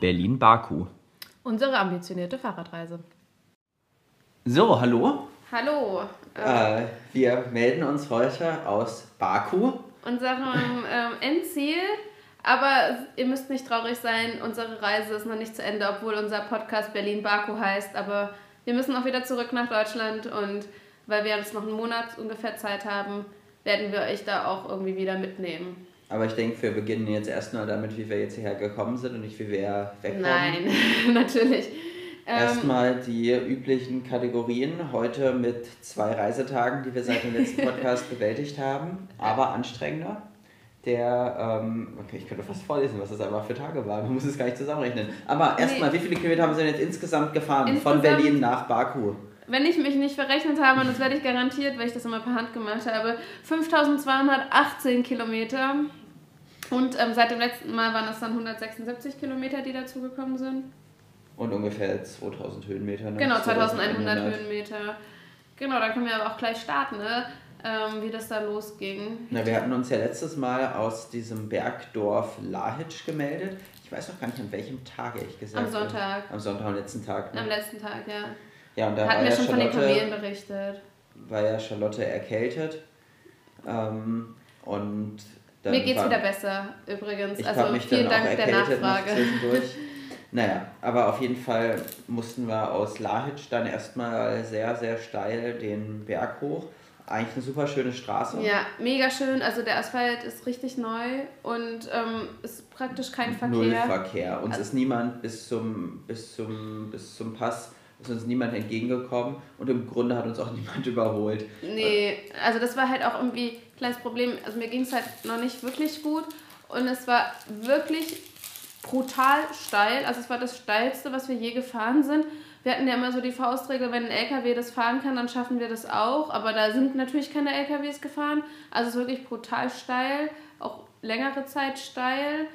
Berlin-Baku. Unsere ambitionierte Fahrradreise. So, hallo. Hallo. Äh, wir melden uns heute aus Baku. Unserem ähm, Endziel. Aber ihr müsst nicht traurig sein, unsere Reise ist noch nicht zu Ende, obwohl unser Podcast Berlin-Baku heißt. Aber wir müssen auch wieder zurück nach Deutschland und weil wir jetzt noch einen Monat ungefähr Zeit haben, werden wir euch da auch irgendwie wieder mitnehmen. Aber ich denke, wir beginnen jetzt erstmal damit, wie wir jetzt hierher gekommen sind und nicht, wie wir wegkommen. Nein, natürlich. Ähm, Erstmal die üblichen Kategorien. Heute mit zwei Reisetagen, die wir seit dem letzten Podcast bewältigt haben, aber anstrengender. Der, ähm, okay, ich könnte fast vorlesen, was das einfach für Tage waren. Man muss es gar nicht zusammenrechnen. Aber erstmal, nee. wie viele Kilometer haben Sie denn jetzt insgesamt gefahren? Insgesamt, von Berlin nach Baku? Wenn ich mich nicht verrechnet habe, und das werde ich garantiert, weil ich das immer per Hand gemacht habe, 5218 Kilometer. Und ähm, seit dem letzten Mal waren es dann 176 Kilometer, die dazugekommen sind. Und ungefähr 2000 Höhenmeter. Ne? Genau, 2100 Höhenmeter. Genau, dann können wir aber auch gleich starten, ne? Ähm, wie das da losging. Na, wir hatten uns ja letztes Mal aus diesem Bergdorf Lahitsch gemeldet. Ich weiß noch gar nicht, an welchem Tag, ehrlich gesagt. Am Sonntag. Am Sonntag, am letzten Tag. Ne? Am letzten Tag, ja. Ja, und da hatten wir ja schon Charlotte, von den Kamelen berichtet. War ja Charlotte erkältet. Ähm, und Mir geht's wieder besser, übrigens. Ich also mich vielen dann Dank der Nachfrage. naja, aber auf jeden Fall mussten wir aus Lahitsch dann erstmal sehr, sehr steil den Berg hoch. Eigentlich eine super schöne Straße. Ja, mega schön. Also der Asphalt ist richtig neu und ähm, ist praktisch kein Verkehr. Null Verkehr. Uns also ist niemand bis zum, bis zum, bis zum Pass ist uns niemand entgegengekommen und im Grunde hat uns auch niemand überholt. Nee, also das war halt auch irgendwie ein kleines Problem. Also mir ging es halt noch nicht wirklich gut und es war wirklich brutal steil. Also es war das steilste, was wir je gefahren sind. Wir hatten ja immer so die Faustregel, wenn ein LKW das fahren kann, dann schaffen wir das auch. Aber da sind natürlich keine LKWs gefahren. Also es ist wirklich brutal steil, auch längere Zeit steil.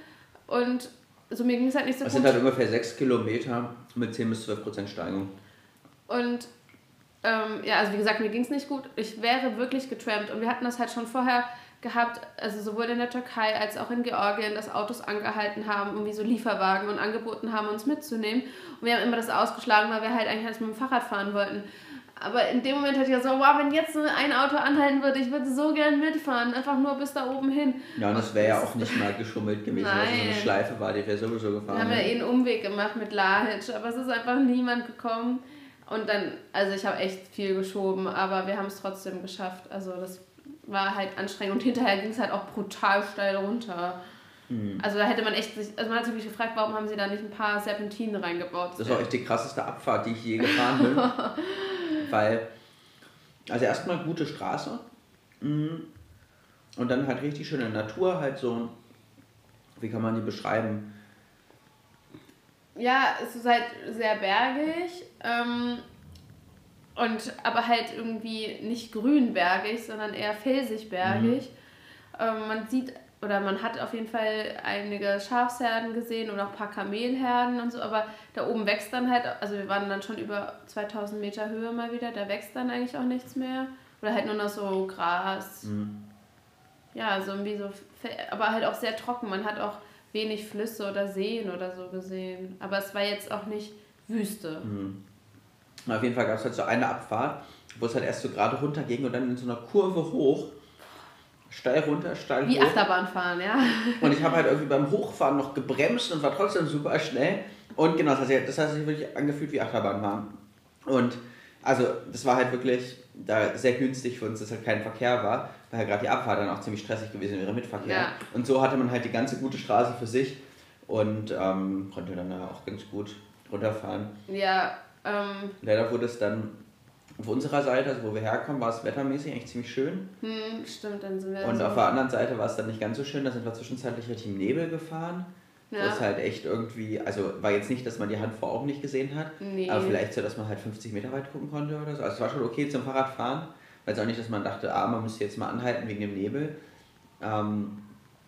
Und also mir ging es halt nicht so das gut. Das sind halt ungefähr 6 Kilometer mit 10 bis 12 Prozent Steigung. Und ähm, ja, also wie gesagt, mir ging es nicht gut. Ich wäre wirklich getrampt und wir hatten das halt schon vorher gehabt, also sowohl in der Türkei als auch in Georgien, dass Autos angehalten haben, irgendwie so Lieferwagen und angeboten haben, uns mitzunehmen. Und wir haben immer das ausgeschlagen, weil wir halt eigentlich erst mit dem Fahrrad fahren wollten. Aber in dem Moment hatte ich so, wow, wenn jetzt ein Auto anhalten würde, ich würde so gern mitfahren, einfach nur bis da oben hin. Ja, und das wäre ja auch nicht mal geschummelt gewesen, Nein. weil es so eine Schleife war, die wäre sowieso gefahren. Wir haben ja eh einen Umweg gemacht mit Lahitsch, aber es ist einfach niemand gekommen. Und dann, also ich habe echt viel geschoben, aber wir haben es trotzdem geschafft. Also das war halt anstrengend und hinterher ging es halt auch brutal steil runter. Mhm. Also da hätte man echt sich, also man hat sich wirklich gefragt, warum haben sie da nicht ein paar Serpentinen reingebaut? Das war echt die krasseste Abfahrt, die ich je gefahren bin. weil, also erstmal gute Straße mhm. und dann halt richtig schöne Natur, halt so, wie kann man die beschreiben? Ja, es ist halt sehr bergig. Ähm, und aber halt irgendwie nicht grünbergig, sondern eher felsig-bergig. Mhm. Ähm, man sieht oder man hat auf jeden Fall einige Schafsherden gesehen und auch ein paar Kamelherden und so, aber da oben wächst dann halt, also wir waren dann schon über 2000 Meter Höhe mal wieder, da wächst dann eigentlich auch nichts mehr. Oder halt nur noch so Gras. Mhm. Ja, so irgendwie so, aber halt auch sehr trocken. Man hat auch wenig Flüsse oder Seen oder so gesehen. Aber es war jetzt auch nicht Wüste. Mhm. Auf jeden Fall gab es halt so eine Abfahrt, wo es halt erst so gerade runter ging und dann in so einer Kurve hoch steil runter, steil Wie hoch. Achterbahn fahren, ja. Und ich habe halt irgendwie beim Hochfahren noch gebremst und war trotzdem super schnell. Und genau, das heißt, das hat sich wirklich angefühlt wie Achterbahn fahren. Und also das war halt wirklich da sehr günstig für uns, dass halt kein Verkehr war, weil halt gerade die Abfahrt dann auch ziemlich stressig gewesen wäre mit Verkehr. Ja. Und so hatte man halt die ganze gute Straße für sich und ähm, konnte dann da auch ganz gut runterfahren. Ja. Ähm, Leider wurde es dann auf unserer Seite, also wo wir herkommen, war es wettermäßig eigentlich ziemlich schön. Hm, stimmt, dann sind wir. Und so auf der anderen Seite war es dann nicht ganz so schön, da sind wir zwischenzeitlich richtig im Nebel gefahren. Ja. Wo es halt echt irgendwie, also war jetzt nicht, dass man die Hand vor Augen nicht gesehen hat, nee. aber vielleicht so, dass man halt 50 Meter weit gucken konnte oder so. Also es war schon okay zum Fahrradfahren, weil es auch nicht, dass man dachte, ah, man müsste jetzt mal anhalten wegen dem Nebel. Ähm,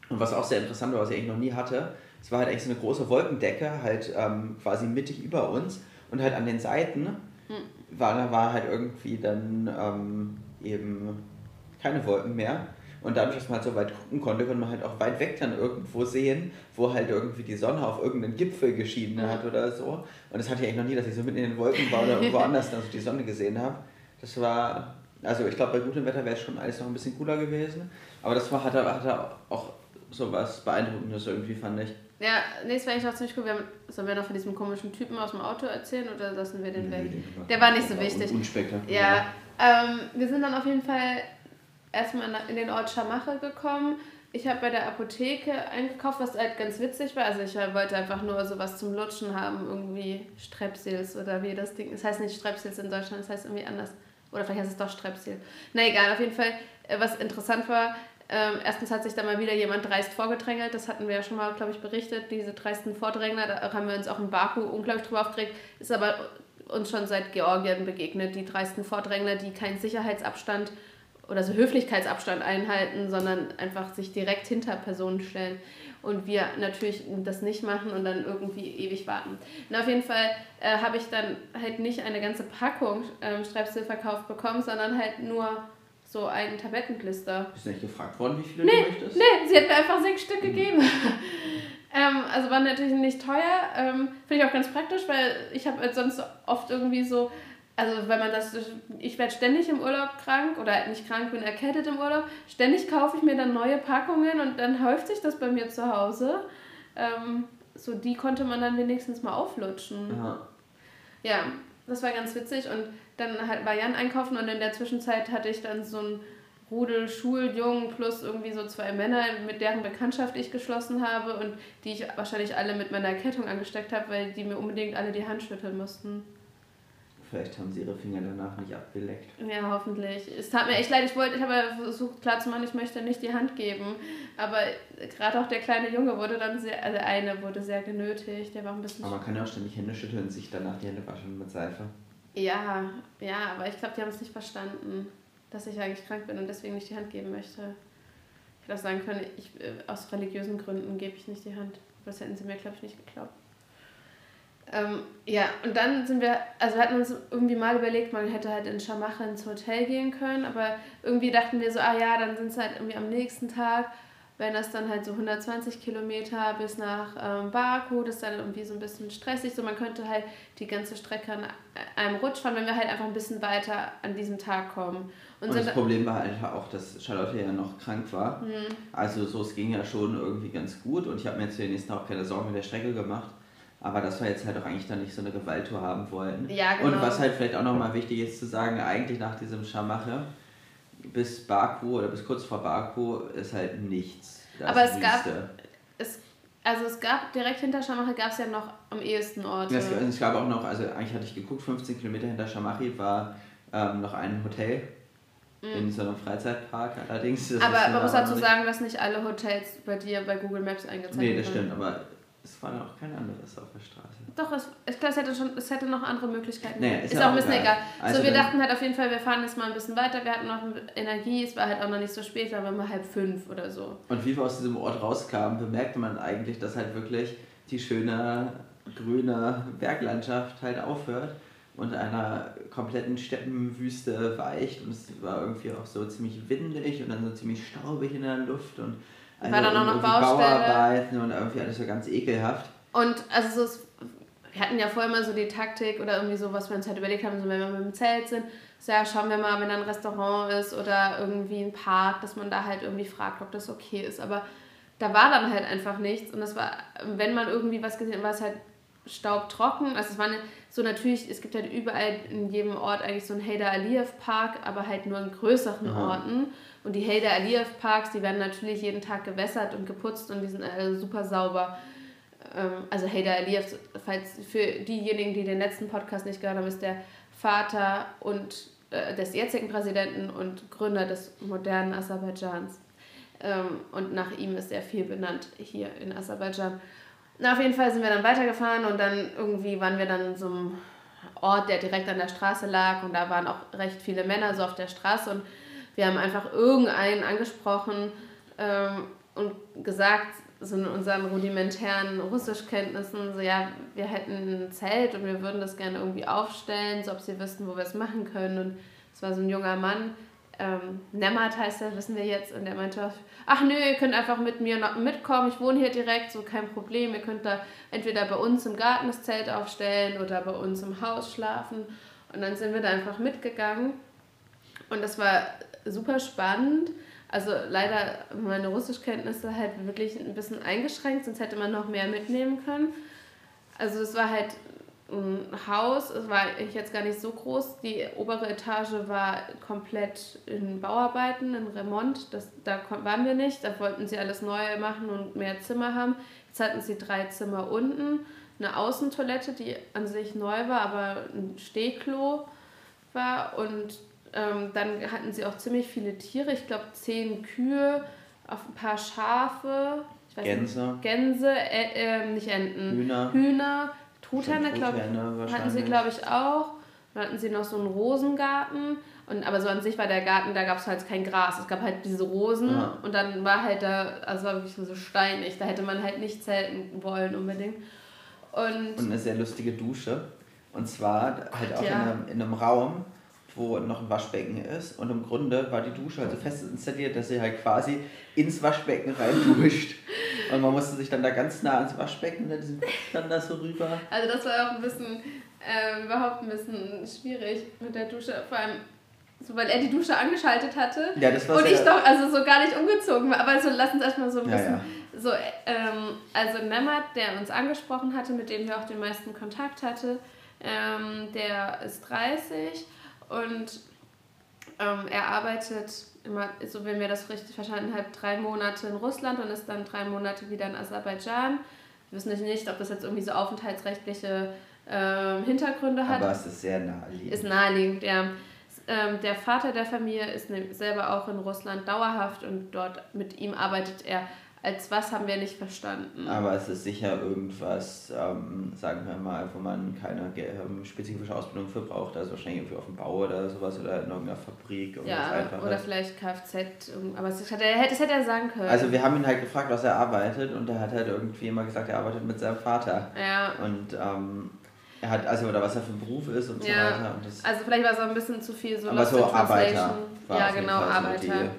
und was auch sehr interessant war, was ich eigentlich noch nie hatte, es war halt eigentlich so eine große Wolkendecke, halt ähm, quasi mittig über uns und halt an den Seiten hm war, da war halt irgendwie dann ähm, eben keine Wolken mehr. Und dadurch, dass man halt so weit gucken konnte, konnte man halt auch weit weg dann irgendwo sehen, wo halt irgendwie die Sonne auf irgendeinen Gipfel geschienen mhm. hat oder so. Und das hatte ich eigentlich noch nie, dass ich so mitten in den Wolken war oder irgendwo anders dann so die Sonne gesehen habe. Das war, also ich glaube, bei gutem Wetter wäre es schon alles noch ein bisschen cooler gewesen. Aber das war, hatte, hatte auch so was Beeindruckendes irgendwie, fand ich. Ja, das war eigentlich auch ziemlich cool. Wir haben, sollen wir noch von diesem komischen Typen aus dem Auto erzählen oder lassen wir den nee, weg? Den der war nicht so wichtig. Unspektakulär. Ja, ähm, wir sind dann auf jeden Fall erstmal in den Ort Schamache gekommen. Ich habe bei der Apotheke eingekauft, was halt ganz witzig war. Also ich wollte einfach nur sowas zum Lutschen haben, irgendwie Strepsils oder wie das Ding. Das heißt nicht Strepsils in Deutschland, das heißt irgendwie anders. Oder vielleicht heißt es doch Strepsil. Na egal, auf jeden Fall, äh, was interessant war, ähm, erstens hat sich da mal wieder jemand dreist vorgedrängelt, das hatten wir ja schon mal, glaube ich, berichtet, diese dreisten Vordrängler, da haben wir uns auch in Baku unglaublich drüber aufgeregt, ist aber uns schon seit Georgien begegnet, die dreisten Vordrängler, die keinen Sicherheitsabstand oder so Höflichkeitsabstand einhalten, sondern einfach sich direkt hinter Personen stellen. Und wir natürlich das nicht machen und dann irgendwie ewig warten. Und auf jeden Fall äh, habe ich dann halt nicht eine ganze Packung ähm, Streifstil verkauft bekommen, sondern halt nur so einen Tablettenklister. Bist du nicht gefragt worden, wie viele nee, du möchtest? Nee, sie hat mir einfach sechs Stück gegeben. ähm, also war natürlich nicht teuer. Ähm, Finde ich auch ganz praktisch, weil ich habe halt sonst oft irgendwie so also wenn man das, ich werde ständig im Urlaub krank oder nicht krank, bin erkältet im Urlaub, ständig kaufe ich mir dann neue Packungen und dann häuft sich das bei mir zu Hause. Ähm, so die konnte man dann wenigstens mal auflutschen. Ja. ja, das war ganz witzig und dann halt war Jan einkaufen und in der Zwischenzeit hatte ich dann so ein Rudel Schuljungen plus irgendwie so zwei Männer, mit deren Bekanntschaft ich geschlossen habe und die ich wahrscheinlich alle mit meiner Erkältung angesteckt habe, weil die mir unbedingt alle die Hand schütteln mussten. Vielleicht haben sie ihre Finger danach nicht abgeleckt. Ja, hoffentlich. Es tat mir echt leid. Ich wollte, ich habe versucht klarzumachen, ich möchte nicht die Hand geben. Aber gerade auch der kleine Junge wurde dann sehr, also eine wurde sehr genötigt. Der war ein bisschen. Aber man kann ja auch ständig Hände schütteln und sich danach die Hände waschen mit Seife. Ja, ja, aber ich glaube, die haben es nicht verstanden, dass ich eigentlich krank bin und deswegen nicht die Hand geben möchte. Ich hätte auch sagen können, ich, äh, aus religiösen Gründen gebe ich nicht die Hand. Das hätten sie mir, glaube ich, nicht geglaubt. Ähm, ja, und dann sind wir, also wir hatten uns irgendwie mal überlegt, man hätte halt in Schamache ins Hotel gehen können, aber irgendwie dachten wir so, ah ja, dann sind es halt irgendwie am nächsten Tag, wenn das dann halt so 120 Kilometer bis nach ähm, Baku, das ist dann irgendwie so ein bisschen stressig, so man könnte halt die ganze Strecke an einem Rutsch fahren, wenn wir halt einfach ein bisschen weiter an diesem Tag kommen. Und, und das Problem war halt auch, dass Charlotte ja noch krank war. Mhm. Also so, es ging ja schon irgendwie ganz gut und ich habe mir jetzt für den nächsten Tag keine Sorgen mit der Strecke gemacht. Aber dass wir jetzt halt auch eigentlich dann nicht so eine Gewalttour haben wollen. Ja, genau. Und was halt vielleicht auch nochmal wichtig ist zu sagen, eigentlich nach diesem Scharmache bis Baku oder bis kurz vor Baku ist halt nichts. Aber es gab, es, also es gab direkt hinter Scharmache gab es ja noch am ehesten Orte. Es, es, gab auch noch, also eigentlich hatte ich geguckt, 15 Kilometer hinter Scharmachi war ähm, noch ein Hotel mhm. in so einem Freizeitpark allerdings. aber man muss dazu sagen, dass nicht alle Hotels bei dir bei Google Maps eingezeigt werden. Nee, das stimmt, aber es war auch kein anderes auf der Straße. Doch, es, ich glaube, es hätte, schon, es hätte noch andere Möglichkeiten. Nee, ist, ist auch ein bisschen egal. Also so, wir dachten halt auf jeden Fall, wir fahren jetzt mal ein bisschen weiter. Wir hatten noch Energie, es war halt auch noch nicht so spät, da waren wir halb fünf oder so. Und wie wir aus diesem Ort rauskamen, bemerkte man eigentlich, dass halt wirklich die schöne grüne Berglandschaft halt aufhört und einer kompletten Steppenwüste weicht. Und es war irgendwie auch so ziemlich windig und dann so ziemlich staubig in der Luft und also war dann auch noch Baustelle. Bauarbeiten und irgendwie alles so ganz ekelhaft. Und also so, wir hatten ja vorher mal so die Taktik oder irgendwie so, was wir uns halt überlegt haben, so wenn wir mit dem Zelt sind, so ja, schauen wir mal, wenn da ein Restaurant ist oder irgendwie ein Park, dass man da halt irgendwie fragt, ob das okay ist. Aber da war dann halt einfach nichts und das war, wenn man irgendwie was gesehen hat, war es halt staubtrocken. Also es war so natürlich, es gibt halt überall in jedem Ort eigentlich so einen Heider Aliyev Park, aber halt nur in größeren Aha. Orten. Und die Heider Aliyev Parks, die werden natürlich jeden Tag gewässert und geputzt und die sind super sauber. Ähm, also Heider Aliyev, falls für diejenigen, die den letzten Podcast nicht gehört haben, ist der Vater und äh, des jetzigen Präsidenten und Gründer des modernen Aserbaidschans. Ähm, und nach ihm ist sehr viel benannt hier in Aserbaidschan. Na, auf jeden Fall sind wir dann weitergefahren und dann irgendwie waren wir dann in so einem Ort, der direkt an der Straße lag und da waren auch recht viele Männer so auf der Straße und wir haben einfach irgendeinen angesprochen ähm, und gesagt, so in unseren rudimentären Russischkenntnissen, so ja, wir hätten ein Zelt und wir würden das gerne irgendwie aufstellen, so ob sie wüssten, wo wir es machen können. Und es war so ein junger Mann, ähm, Nemmert heißt er, wissen wir jetzt. Und er meinte, ach nö, ihr könnt einfach mit mir mitkommen, ich wohne hier direkt, so kein Problem. Ihr könnt da entweder bei uns im Garten das Zelt aufstellen oder bei uns im Haus schlafen. Und dann sind wir da einfach mitgegangen. Und das war super spannend. Also leider meine Russischkenntnisse halt wirklich ein bisschen eingeschränkt, sonst hätte man noch mehr mitnehmen können. Also es war halt ein Haus, es war jetzt gar nicht so groß. Die obere Etage war komplett in Bauarbeiten, in Remont. Das, da waren wir nicht. Da wollten sie alles neu machen und mehr Zimmer haben. Jetzt hatten sie drei Zimmer unten, eine Außentoilette, die an sich neu war, aber ein Stehklo war. Und ähm, dann hatten sie auch ziemlich viele Tiere. Ich glaube, zehn Kühe, auf ein paar Schafe. Gänse. Nicht, Gänse, äh, äh, nicht Enten. Hühner. Hühner Truthähne, glaube ich, hatten sie, glaube ich, auch. Dann hatten sie noch so einen Rosengarten. Und, aber so an sich war der Garten, da gab es halt kein Gras. Es gab halt diese Rosen ja. und dann war halt da, also war wirklich so steinig. Da hätte man halt nicht zelten wollen unbedingt. Und, und eine sehr lustige Dusche. Und zwar halt auch ja. in, einem, in einem Raum, wo noch ein Waschbecken ist. Und im Grunde war die Dusche also fest installiert, dass sie halt quasi ins Waschbecken rein duscht. Und man musste sich dann da ganz nah ans Waschbecken dann da so rüber. Also das war auch ein bisschen, äh, überhaupt ein bisschen schwierig mit der Dusche. Vor allem, so, weil er die Dusche angeschaltet hatte. Ja, das war Und ich doch also so gar nicht umgezogen war. Aber so, lass uns erstmal so ein bisschen. Ja, ja. So, ähm, also Mehmet, der uns angesprochen hatte, mit dem wir auch den meisten Kontakt hatte, ähm, der ist 30 und ähm, er arbeitet immer, so wenn wir das richtig verstanden haben, drei Monate in Russland und ist dann drei Monate wieder in Aserbaidschan. Wir wissen nicht, ob das jetzt irgendwie so aufenthaltsrechtliche äh, Hintergründe hat. Aber es ist sehr naheliegend. Ist naheliegend, ja. Ähm, der Vater der Familie ist ne, selber auch in Russland dauerhaft und dort mit ihm arbeitet er als was haben wir nicht verstanden. Aber es ist sicher irgendwas, ähm, sagen wir mal, wo man keine ähm, spezifische Ausbildung für braucht. Also wahrscheinlich irgendwie auf dem Bau oder sowas oder in irgendeiner Fabrik. Ja, oder vielleicht Kfz. Aber das hätte, er, das hätte er sagen können. Also wir haben ihn halt gefragt, was er arbeitet und er hat halt irgendwie immer gesagt, er arbeitet mit seinem Vater. Ja. Und ähm, er hat, also, oder was er für ein Beruf ist und ja. so weiter. Und also vielleicht war es auch ein bisschen zu viel so Aber so Arbeiter. ja, genau, Arbeiter.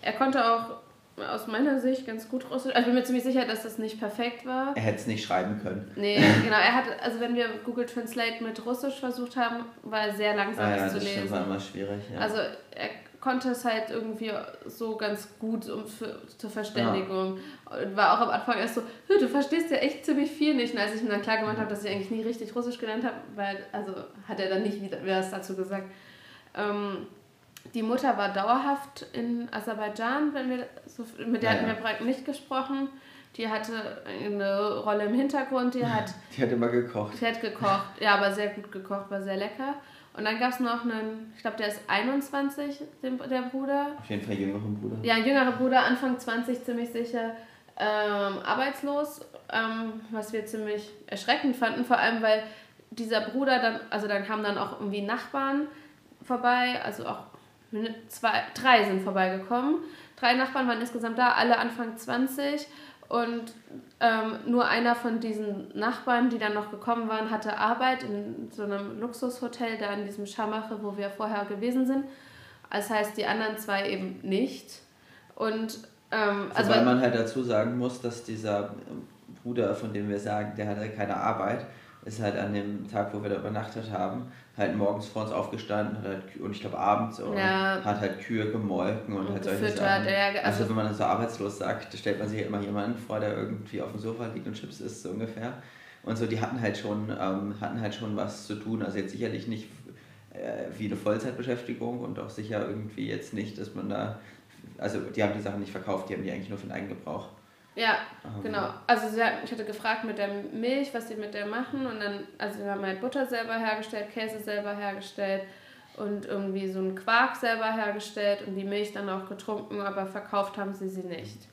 Er konnte auch aus meiner Sicht ganz gut Russisch. Also ich bin mir ziemlich sicher, dass das nicht perfekt war. Er hätte es nicht schreiben können. Nee, genau. Er hat, also wenn wir Google Translate mit Russisch versucht haben, war er sehr langsam ah, ja, zu lesen. Das war immer schwierig, ja. Also er konnte es halt irgendwie so ganz gut um für, zur Verständigung. Ja. Und war auch am Anfang erst so, du verstehst ja echt ziemlich viel nicht. Und als ich ihm dann klar gemacht habe, dass ich eigentlich nie richtig Russisch gelernt habe, weil, also hat er dann nicht wieder was dazu gesagt. Ähm, die Mutter war dauerhaft in Aserbaidschan, wenn wir so, mit der ja, hatten wir ja. nicht gesprochen. Die hatte eine Rolle im Hintergrund, die hat. Die hat immer gekocht. Die hat gekocht, ja, aber sehr gut gekocht, war sehr lecker. Und dann gab es noch einen, ich glaube, der ist 21, der Bruder. Auf jeden Fall jüngeren Bruder. Ja, jüngerer Bruder, Anfang 20 ziemlich sicher, ähm, arbeitslos, ähm, was wir ziemlich erschreckend fanden, vor allem weil dieser Bruder dann, also dann kamen dann auch irgendwie Nachbarn vorbei, also auch zwei, drei sind vorbeigekommen. Drei Nachbarn waren insgesamt da, alle Anfang 20. Und ähm, nur einer von diesen Nachbarn, die dann noch gekommen waren, hatte Arbeit in so einem Luxushotel, da in diesem Schamache, wo wir vorher gewesen sind. Das heißt, die anderen zwei eben nicht. Und ähm, also weil man halt dazu sagen muss, dass dieser Bruder, von dem wir sagen, der hatte keine Arbeit, ist halt an dem Tag, wo wir da übernachtet haben, halt morgens vor uns aufgestanden halt, und ich glaube abends und ja. hat halt Kühe gemolken und, und halt solche Sachen. Ja, also, also wenn man dann so arbeitslos sagt, stellt man sich immer jemanden vor, der irgendwie auf dem Sofa liegt und Chips isst, so ungefähr. Und so, die hatten halt schon, ähm, hatten halt schon was zu tun. Also jetzt sicherlich nicht äh, wie eine Vollzeitbeschäftigung und auch sicher irgendwie jetzt nicht, dass man da, also die haben die Sachen nicht verkauft, die haben die eigentlich nur für den Eigengebrauch. Ja, um. genau. Also hat, ich hatte gefragt mit der Milch, was sie mit der machen und dann, also wir haben halt Butter selber hergestellt, Käse selber hergestellt und irgendwie so einen Quark selber hergestellt und die Milch dann auch getrunken, aber verkauft haben sie sie nicht.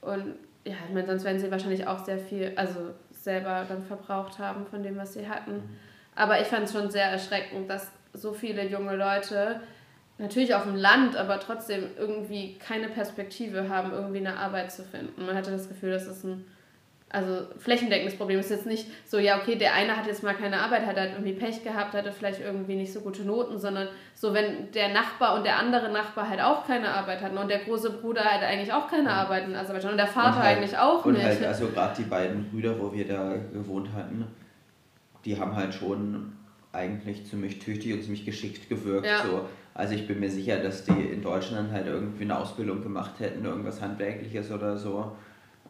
Und ja, ich meine, sonst werden sie wahrscheinlich auch sehr viel, also selber dann verbraucht haben von dem, was sie hatten. Mhm. Aber ich fand es schon sehr erschreckend, dass so viele junge Leute natürlich auf dem Land, aber trotzdem irgendwie keine Perspektive haben, irgendwie eine Arbeit zu finden. Man hatte das Gefühl, das ist ein also flächendeckendes Problem. Es ist jetzt nicht so, ja, okay, der eine hat jetzt mal keine Arbeit, hat halt irgendwie Pech gehabt, hatte vielleicht irgendwie nicht so gute Noten, sondern so, wenn der Nachbar und der andere Nachbar halt auch keine Arbeit hatten und der große Bruder halt eigentlich auch keine Arbeit in Aserbaidschan und der Vater und halt, eigentlich auch und nicht. Und halt, also gerade die beiden Brüder, wo wir da gewohnt hatten, die haben halt schon eigentlich ziemlich tüchtig und ziemlich geschickt gewirkt. Ja. So. Also ich bin mir sicher, dass die in Deutschland halt irgendwie eine Ausbildung gemacht hätten, irgendwas Handwerkliches oder so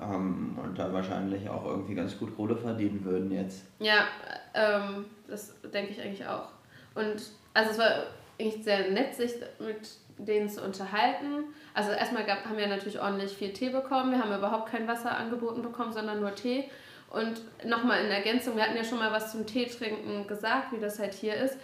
ähm, und da wahrscheinlich auch irgendwie ganz gut Kohle verdienen würden jetzt. Ja, ähm, das denke ich eigentlich auch. Und also es war eigentlich sehr nett, sich mit denen zu unterhalten. Also erstmal gab, haben wir natürlich ordentlich viel Tee bekommen. Wir haben überhaupt kein Wasser angeboten bekommen, sondern nur Tee. Und nochmal in Ergänzung, wir hatten ja schon mal was zum Tee trinken gesagt, wie das halt hier ist.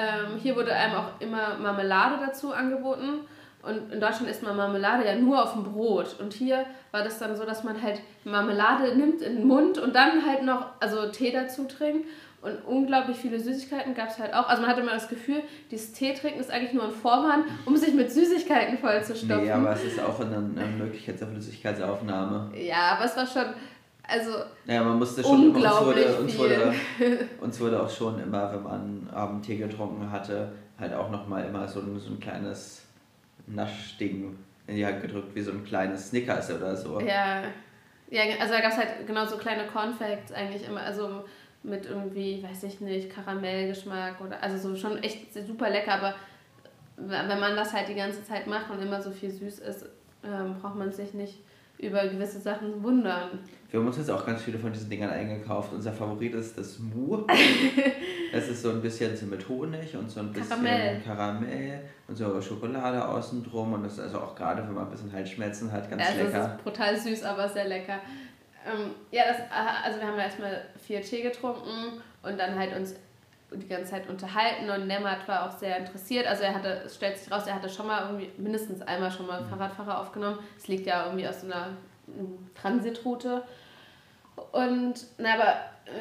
Ähm, hier wurde einem auch immer Marmelade dazu angeboten. Und in Deutschland isst man Marmelade ja nur auf dem Brot. Und hier war das dann so, dass man halt Marmelade nimmt in den Mund und dann halt noch also Tee dazu trinkt. Und unglaublich viele Süßigkeiten gab es halt auch. Also man hatte immer das Gefühl, dieses Tee trinken ist eigentlich nur ein Vorwand, um sich mit Süßigkeiten vollzustopfen. Nee, aber es ist auch eine, eine Möglichkeit zur Flüssigkeitsaufnahme. Ja, aber es war schon, also ja, man musste schon unglaublich uns wurde, uns, wurde, uns wurde auch schon immer, wenn man Abend Tee getrunken hatte, halt auch nochmal immer so ein, so ein kleines Naschding in die Hand gedrückt, wie so ein kleines Snickers oder so. Ja, ja also da gab es halt genau so kleine Cornflakes eigentlich immer, also mit irgendwie, weiß ich nicht, Karamellgeschmack oder, also so schon echt super lecker, aber wenn man das halt die ganze Zeit macht und immer so viel süß ist, ähm, braucht man sich nicht über gewisse Sachen wundern. Wir haben uns jetzt auch ganz viele von diesen Dingern eingekauft. Unser Favorit ist das Mu. das ist so ein bisschen so mit Honig und so ein bisschen Karamell, Karamell und so Schokolade außen drum. Und das ist also auch gerade, wenn man ein bisschen Halsschmerzen hat, ganz ja, lecker. Das ist brutal süß, aber sehr lecker. Ähm, ja, das, also wir haben erstmal vier Tee getrunken und dann halt uns die ganze Zeit unterhalten und Nemmat war auch sehr interessiert. Also er hatte, es stellt sich raus, er hatte schon mal irgendwie mindestens einmal schon mal mhm. Fahrradfahrer aufgenommen. Es liegt ja irgendwie aus so einer Transitroute. Und na, aber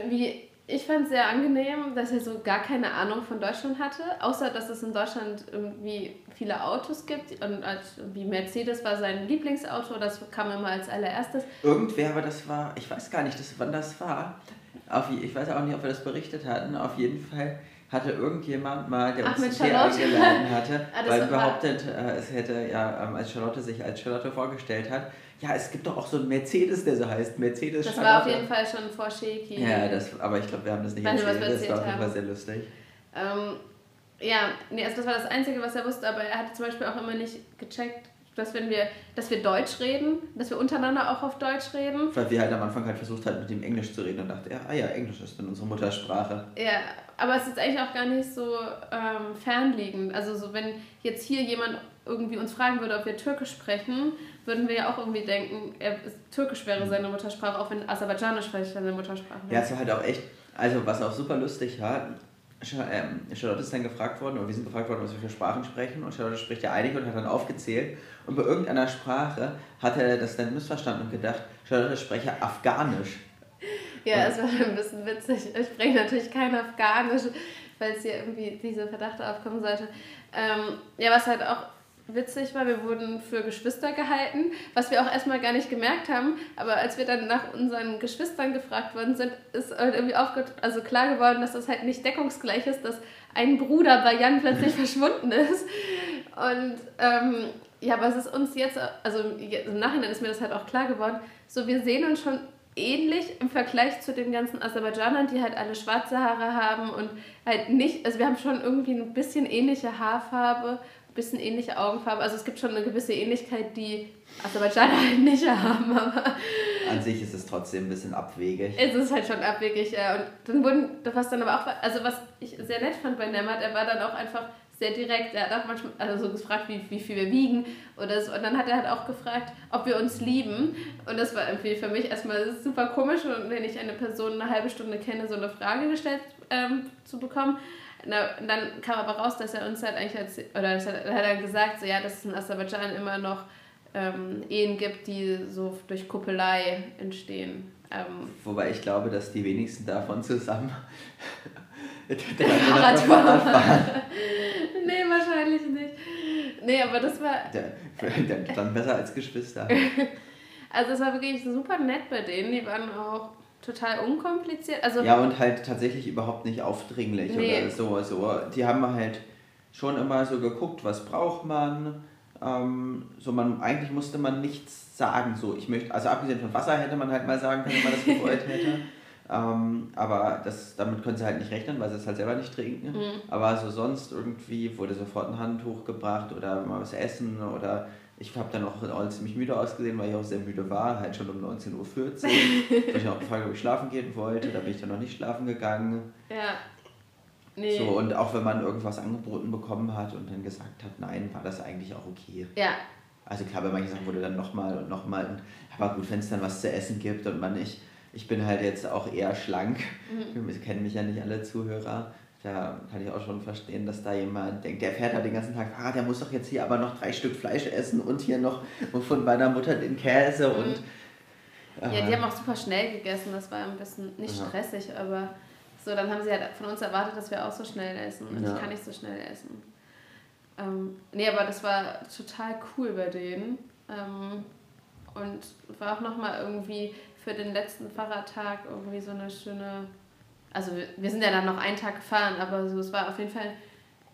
wie ich fand es sehr angenehm, dass er so gar keine Ahnung von Deutschland hatte, außer dass es in Deutschland irgendwie viele Autos gibt und als, wie Mercedes war sein Lieblingsauto, das kam immer als allererstes. Irgendwer, aber das war, ich weiß gar nicht, das, wann das war. Auf, ich weiß auch nicht, ob wir das berichtet hatten. Auf jeden Fall hatte irgendjemand mal, der uns Ach, hier eingeladen hatte, ah, weil behauptet, äh, es hätte ja, ähm, als Charlotte sich als Charlotte vorgestellt hat, ja, es gibt doch auch so einen Mercedes, der so heißt, Mercedes Das Charlotte. war auf jeden Fall schon vor Shaky. Ja, das, aber ich glaube, wir haben das nicht Wenn erzählt, das war auf jeden Fall sehr lustig. Ähm, ja, nee, also das war das Einzige, was er wusste, aber er hatte zum Beispiel auch immer nicht gecheckt, dass wenn wir, dass wir Deutsch reden, dass wir untereinander auch auf Deutsch reden. Weil wir halt am Anfang halt versucht haben, mit ihm Englisch zu reden und dachte, ja, ah ja, Englisch ist dann unsere Muttersprache. Ja, aber es ist eigentlich auch gar nicht so ähm, fernliegend. Also so, wenn jetzt hier jemand irgendwie uns fragen würde, ob wir Türkisch sprechen, würden wir ja auch irgendwie denken, er, Türkisch wäre seine Muttersprache, auch wenn Aserbaidschanisch vielleicht seine Muttersprache wäre. Ja, es war halt auch echt, also was auch super lustig war, Charlotte ist dann gefragt worden, oder wir sind gefragt worden, was wir für Sprachen sprechen. Und Charlotte spricht ja einige und hat dann aufgezählt. Und bei irgendeiner Sprache hat er das dann missverstanden und gedacht, Charlotte spreche Afghanisch. Ja, es war ein bisschen witzig. Ich spreche natürlich kein Afghanisch, weil es hier irgendwie diese Verdachte aufkommen sollte. Ähm, ja, was halt auch witzig war, wir wurden für Geschwister gehalten, was wir auch erstmal gar nicht gemerkt haben. Aber als wir dann nach unseren Geschwistern gefragt worden sind, ist halt irgendwie aufge also klar geworden, dass das halt nicht deckungsgleich ist, dass ein Bruder bei Jan plötzlich verschwunden ist. Und ähm, ja, aber es ist uns jetzt, also im Nachhinein ist mir das halt auch klar geworden, so wir sehen uns schon ähnlich im Vergleich zu den ganzen Aserbaidschanern, die halt alle schwarze Haare haben und halt nicht, also wir haben schon irgendwie ein bisschen ähnliche Haarfarbe bisschen ähnliche Augenfarbe. Also es gibt schon eine gewisse Ähnlichkeit, die Aserbaidschaner halt nicht haben. Aber An sich ist es trotzdem ein bisschen abwegig. Es ist halt schon abwegig, ja. Und dann wurden, was dann aber auch, also was ich sehr nett fand bei Nemat, er war dann auch einfach sehr direkt. Er hat auch manchmal also so gefragt, wie, wie viel wir wiegen oder so. Und dann hat er halt auch gefragt, ob wir uns lieben. Und das war irgendwie für mich erstmal super komisch, wenn ich eine Person eine halbe Stunde kenne, so eine Frage gestellt ähm, zu bekommen. Na, und dann kam aber raus, dass er uns halt eigentlich, als, oder das hat, hat er gesagt, so, ja, dass es in Aserbaidschan immer noch ähm, Ehen gibt, die so durch Kuppelei entstehen. Ähm, Wobei ich glaube, dass die wenigsten davon zusammen Fahrrad fahren. nee, wahrscheinlich nicht. Nee, aber das war. Der, dann besser als Geschwister. Also es war wirklich super nett bei denen. Die waren auch total unkompliziert. Also ja, und halt tatsächlich überhaupt nicht aufdringlich nee. oder so. so. Die haben halt schon immer so geguckt, was braucht man. Ähm, so man, eigentlich musste man nichts sagen. So, ich möchte, also abgesehen von Wasser hätte man halt mal sagen können, wenn man das gewollt hätte. Ähm, aber das, damit können sie halt nicht rechnen, weil sie es halt selber nicht trinken. Mhm. Aber so sonst irgendwie wurde sofort ein Handtuch gebracht oder mal was essen oder ich habe dann auch ziemlich müde ausgesehen, weil ich auch sehr müde war, halt schon um 19.14 Uhr. ich habe auch gefragt, ob ich schlafen gehen wollte, da bin ich dann noch nicht schlafen gegangen. Ja. Nee. So, und auch wenn man irgendwas angeboten bekommen hat und dann gesagt hat, nein, war das eigentlich auch okay. Ja. Also klar, bei manchen Sachen wurde dann nochmal und nochmal. Aber gut, wenn es dann was zu essen gibt und man nicht, ich bin halt jetzt auch eher schlank, mhm. kennen mich ja nicht alle Zuhörer, da kann ich auch schon verstehen, dass da jemand denkt, der fährt halt den ganzen Tag ah, der muss doch jetzt hier aber noch drei Stück Fleisch essen und hier noch von meiner Mutter den Käse mhm. und. Äh, ja, die haben auch super schnell gegessen, das war ein bisschen nicht stressig, aber so, dann haben sie halt von uns erwartet, dass wir auch so schnell essen und ja. ich kann nicht so schnell essen. Ähm, nee, aber das war total cool bei denen. Ähm, und war auch nochmal irgendwie für den letzten Fahrradtag irgendwie so eine schöne also wir sind ja dann noch einen Tag gefahren, aber so, es war auf jeden Fall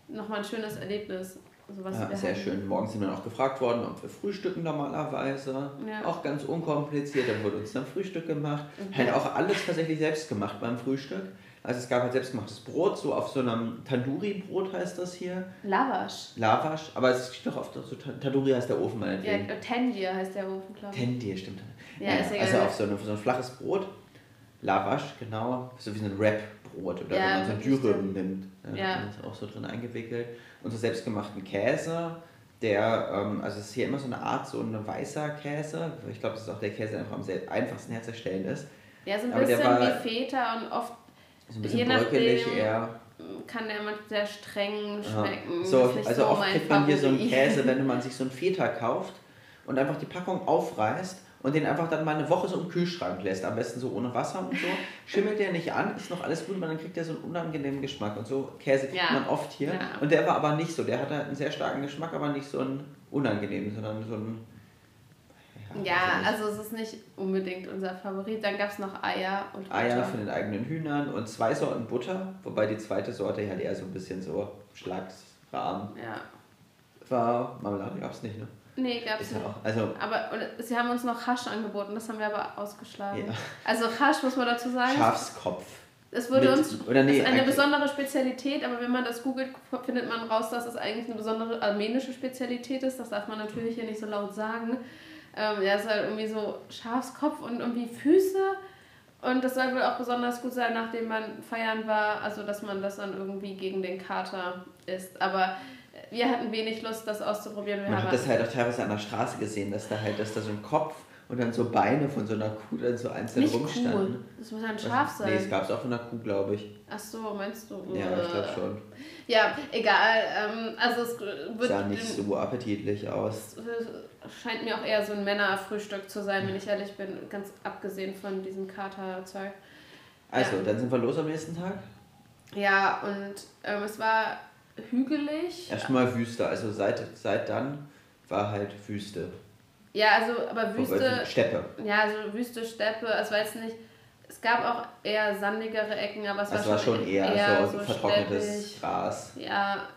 nochmal ein schönes Erlebnis. Sowas ja, sehr schön. Morgens sind wir auch gefragt worden, ob wir frühstücken normalerweise. Ja. Auch ganz unkompliziert. Dann wurde uns dann Frühstück gemacht. Mhm. Halt auch alles tatsächlich selbst gemacht beim Frühstück. Also es gab halt selbstgemachtes Brot, so auf so einem Tandoori-Brot heißt das hier. Lavash. Lavash, aber es steht doch oft so, Tandoori heißt der Ofen meinetwegen. Ja, Tendir heißt der Ofen, glaube ich. Tendir, stimmt. Ja, ja, ist egal. Also auf so, eine, so ein flaches Brot Lavash, genau. So wie so ein Rap-Brot oder ja, wenn man so Dürüm nimmt. Ja, ja. ist auch so drin eingewickelt. Und so selbstgemachten Käse, der, ähm, also es ist hier immer so eine Art, so ein weißer Käse. Ich glaube, das ist auch der Käse, der einfach am einfachsten herzustellen ist. Ja, so ein Aber bisschen war, wie Feta und oft, so ein bisschen je nachdem, eher. kann der immer sehr streng schmecken. So, also so oft kriegt man hier so einen Käse, wenn man sich so ein Feta kauft und einfach die Packung aufreißt und den einfach dann mal eine Woche so im Kühlschrank lässt, am besten so ohne Wasser und so, schimmelt der nicht an, ist noch alles gut, aber dann kriegt der so einen unangenehmen Geschmack und so Käse kriegt ja. man oft hier. Ja. Und der war aber nicht so, der hatte einen sehr starken Geschmack, aber nicht so einen unangenehmen, sondern so einen ja, also es ist nicht unbedingt unser Favorit. Dann gab es noch Eier und Butter. Eier von den eigenen Hühnern und zwei Sorten Butter, wobei die zweite Sorte halt eher so ein bisschen so schlagsrahm ja. war. Marmelade gab es nicht, ne? Nee, gab es nicht. Auch, also aber sie haben uns noch Hasch angeboten, das haben wir aber ausgeschlagen. Ja. Also Hasch muss man dazu sagen. Schafskopf. Es wurde Mit, uns oder nee, ist eine besondere Spezialität, aber wenn man das googelt, findet man raus, dass es eigentlich eine besondere armenische Spezialität ist. Das darf man natürlich hier nicht so laut sagen. Ähm, ja, es ist halt irgendwie so Schafskopf und irgendwie Füße. Und das soll wohl auch besonders gut sein, nachdem man feiern war, also dass man das dann irgendwie gegen den Kater isst. Aber wir hatten wenig Lust, das auszuprobieren. Wir Man hat das halt auch teilweise an der Straße gesehen, dass da halt, dass da so ein Kopf und dann so Beine von so einer Kuh dann so einzeln Nicht rumstanden. Kuh. Das muss ein Schaf sein. Nee, es gab es auch von einer Kuh, glaube ich. Ach so, meinst du? Ja, ich glaube schon. Ja, egal. Ähm, also es wird sah nicht so appetitlich aus. Es scheint mir auch eher so ein Männerfrühstück zu sein, wenn ich ehrlich bin, ganz abgesehen von diesem Katerzeug. Also, ja. dann sind wir los am nächsten Tag. Ja, und ähm, es war hügelig. Erstmal Wüste, also seit, seit dann war halt Wüste. Ja, also, aber Wüste. Steppe. Ja, also Wüste, Steppe, es war jetzt nicht. Es gab auch eher sandigere Ecken, aber es war, war schon, eher, eher so, so vertrocknetes steppig. Gras. Ja,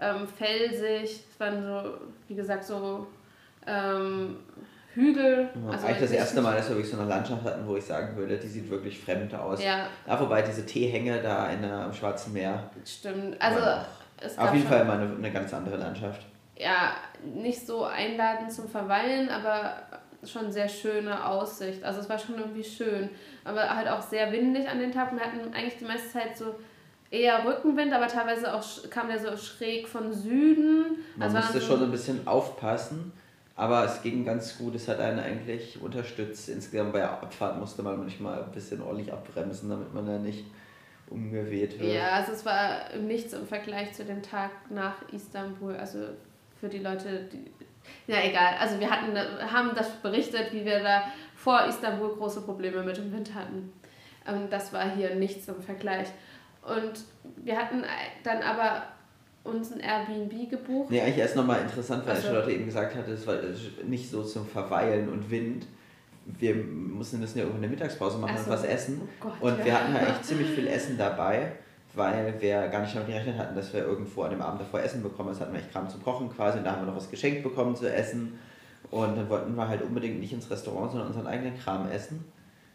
ähm, felsig. Es waren so, wie gesagt, so ähm, Hügel. Ja, also eigentlich das erste Mal, dass wir wirklich so eine Landschaft hatten, wo ich sagen würde, die sieht wirklich fremd aus. Ja. ja wobei diese Teehänge da in, am Schwarzen Meer. Stimmt. Also auf jeden Fall mal eine, eine ganz andere Landschaft. Ja, nicht so einladend zum Verweilen, aber schon sehr schöne Aussicht. Also es war schon irgendwie schön. Aber halt auch sehr windig an den Tagen. Wir hatten eigentlich die meiste Zeit so eher Rückenwind, aber teilweise auch kam der so schräg von Süden. Man also musste so schon so ein bisschen aufpassen, aber es ging ganz gut. Es hat einen eigentlich unterstützt. Insgesamt bei der Abfahrt musste man manchmal ein bisschen ordentlich abbremsen, damit man da nicht umgeweht wird. Ja, also es war nichts im Vergleich zu dem Tag nach Istanbul. Also für die Leute, die. Ja, egal. Also wir hatten, haben das berichtet, wie wir da vor Istanbul große Probleme mit dem Wind hatten. Und das war hier nichts im Vergleich. Und wir hatten dann aber uns ein Airbnb gebucht. Nee, eigentlich erst nochmal interessant, weil also, Charlotte eben gesagt hatte, es war nicht so zum Verweilen und Wind, wir mussten das ja irgendwo in der Mittagspause machen so. und was essen. Oh Gott, und ja. wir hatten ja echt ziemlich viel Essen dabei, weil wir gar nicht damit gerechnet hatten, dass wir irgendwo an dem Abend davor Essen bekommen. Das hatten wir echt Kram zum Kochen quasi und da haben wir noch was geschenkt bekommen zu essen. Und dann wollten wir halt unbedingt nicht ins Restaurant, sondern unseren eigenen Kram essen.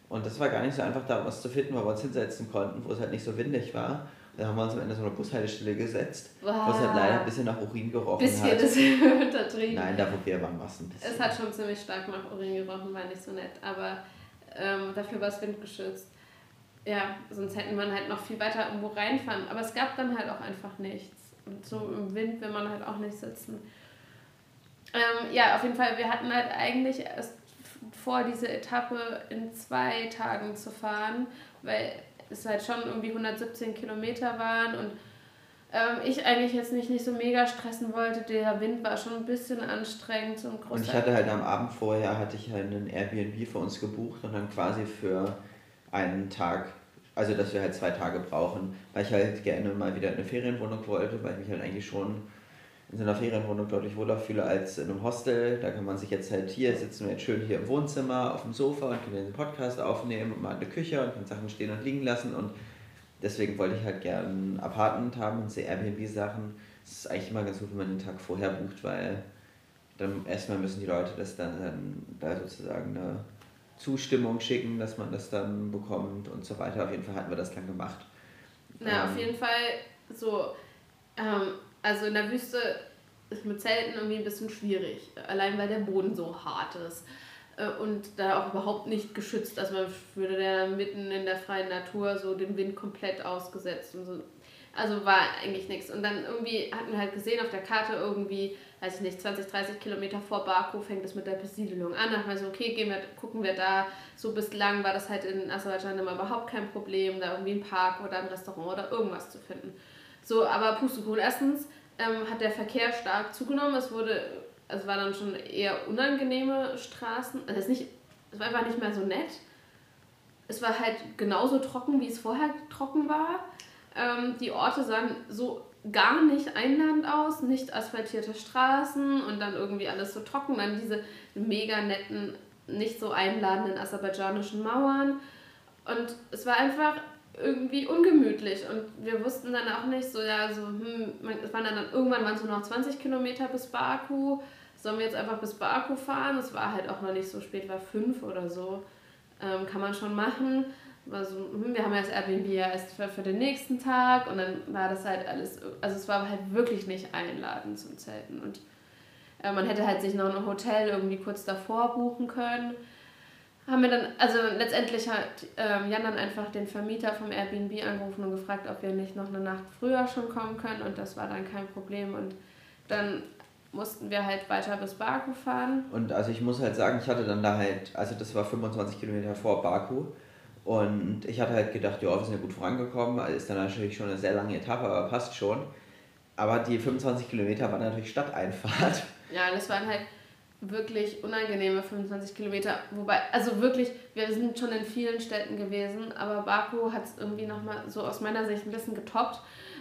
Und das war gar nicht so einfach, da was zu finden, weil wir uns hinsetzen konnten, wo es halt nicht so windig war. Da haben wir uns am Ende so eine Bushaltestelle gesetzt, wow. wo es halt leider ein bisschen nach Urin gerochen bisschen hat. Bisschen das untertrieben. Nein, da wo wir waren, war es ein bisschen. Es hat schon ziemlich stark nach Urin gerochen, war nicht so nett, aber ähm, dafür war es windgeschützt. Ja, sonst hätten wir halt noch viel weiter irgendwo reinfahren. Aber es gab dann halt auch einfach nichts. Und so im Wind will man halt auch nicht sitzen. Ähm, ja, auf jeden Fall, wir hatten halt eigentlich erst vor, diese Etappe in zwei Tagen zu fahren, weil es halt schon irgendwie 117 Kilometer waren und ähm, ich eigentlich jetzt nicht, nicht so mega stressen wollte. Der Wind war schon ein bisschen anstrengend. Und, und ich hatte halt am Abend vorher hatte ich halt einen Airbnb für uns gebucht und dann quasi für einen Tag, also dass wir halt zwei Tage brauchen, weil ich halt gerne mal wieder eine Ferienwohnung wollte, weil ich mich halt eigentlich schon in so einer Ferienwohnung deutlich wohler fühle als in einem Hostel. Da kann man sich jetzt halt hier, sitzen wir jetzt schön hier im Wohnzimmer auf dem Sofa und können den Podcast aufnehmen und mal in der Küche und können Sachen stehen und liegen lassen. Und deswegen wollte ich halt gerne ein Apartment haben und so Airbnb-Sachen. Es ist eigentlich immer ganz gut, wenn man den Tag vorher bucht, weil dann erstmal müssen die Leute das dann, dann da sozusagen eine Zustimmung schicken, dass man das dann bekommt und so weiter. Auf jeden Fall hatten wir das dann gemacht. Na, ähm, auf jeden Fall so. Ähm, also in der Wüste ist mit Zelten irgendwie ein bisschen schwierig. Allein weil der Boden so hart ist. Äh, und da auch überhaupt nicht geschützt. Also man würde der mitten in der freien Natur so dem Wind komplett ausgesetzt und so. Also war eigentlich nichts. Und dann irgendwie hatten wir halt gesehen auf der Karte irgendwie, weiß ich nicht, 20, 30 Kilometer vor Baku fängt es mit der Besiedelung an. Dann haben wir so, okay, gehen wir, gucken wir da. So bislang war das halt in Aserbaidschan immer überhaupt kein Problem, da irgendwie ein Park oder ein Restaurant oder irgendwas zu finden. So, aber Pustekuchen. Erstens ähm, hat der Verkehr stark zugenommen. Es wurde, es war dann schon eher unangenehme Straßen. Also es, nicht, es war einfach nicht mehr so nett. Es war halt genauso trocken, wie es vorher trocken war. Ähm, die Orte sahen so gar nicht einladend aus, nicht asphaltierte Straßen und dann irgendwie alles so trocken. Dann diese mega netten, nicht so einladenden aserbaidschanischen Mauern. Und es war einfach irgendwie ungemütlich. Und wir wussten dann auch nicht so, ja, so, hm, es waren dann, irgendwann waren es nur noch 20 Kilometer bis Baku, sollen wir jetzt einfach bis Baku fahren? Es war halt auch noch nicht so spät, war fünf oder so, ähm, kann man schon machen. War so, hm, wir haben ja das Airbnb ja erst für, für den nächsten Tag. Und dann war das halt alles, also es war halt wirklich nicht einladend zum Zelten. Und äh, man hätte halt sich noch ein Hotel irgendwie kurz davor buchen können haben wir dann, also letztendlich hat ähm, Jan dann einfach den Vermieter vom Airbnb angerufen und gefragt, ob wir nicht noch eine Nacht früher schon kommen können und das war dann kein Problem und dann mussten wir halt weiter bis Baku fahren. Und also ich muss halt sagen, ich hatte dann da halt, also das war 25 Kilometer vor Baku und ich hatte halt gedacht, ja, wir sind ja gut vorangekommen, also ist dann natürlich schon eine sehr lange Etappe, aber passt schon. Aber die 25 Kilometer waren natürlich Stadteinfahrt. Ja, das waren halt wirklich unangenehme 25 Kilometer. Wobei, also wirklich, wir sind schon in vielen Städten gewesen, aber Baku hat es irgendwie nochmal so aus meiner Sicht ein bisschen getoppt.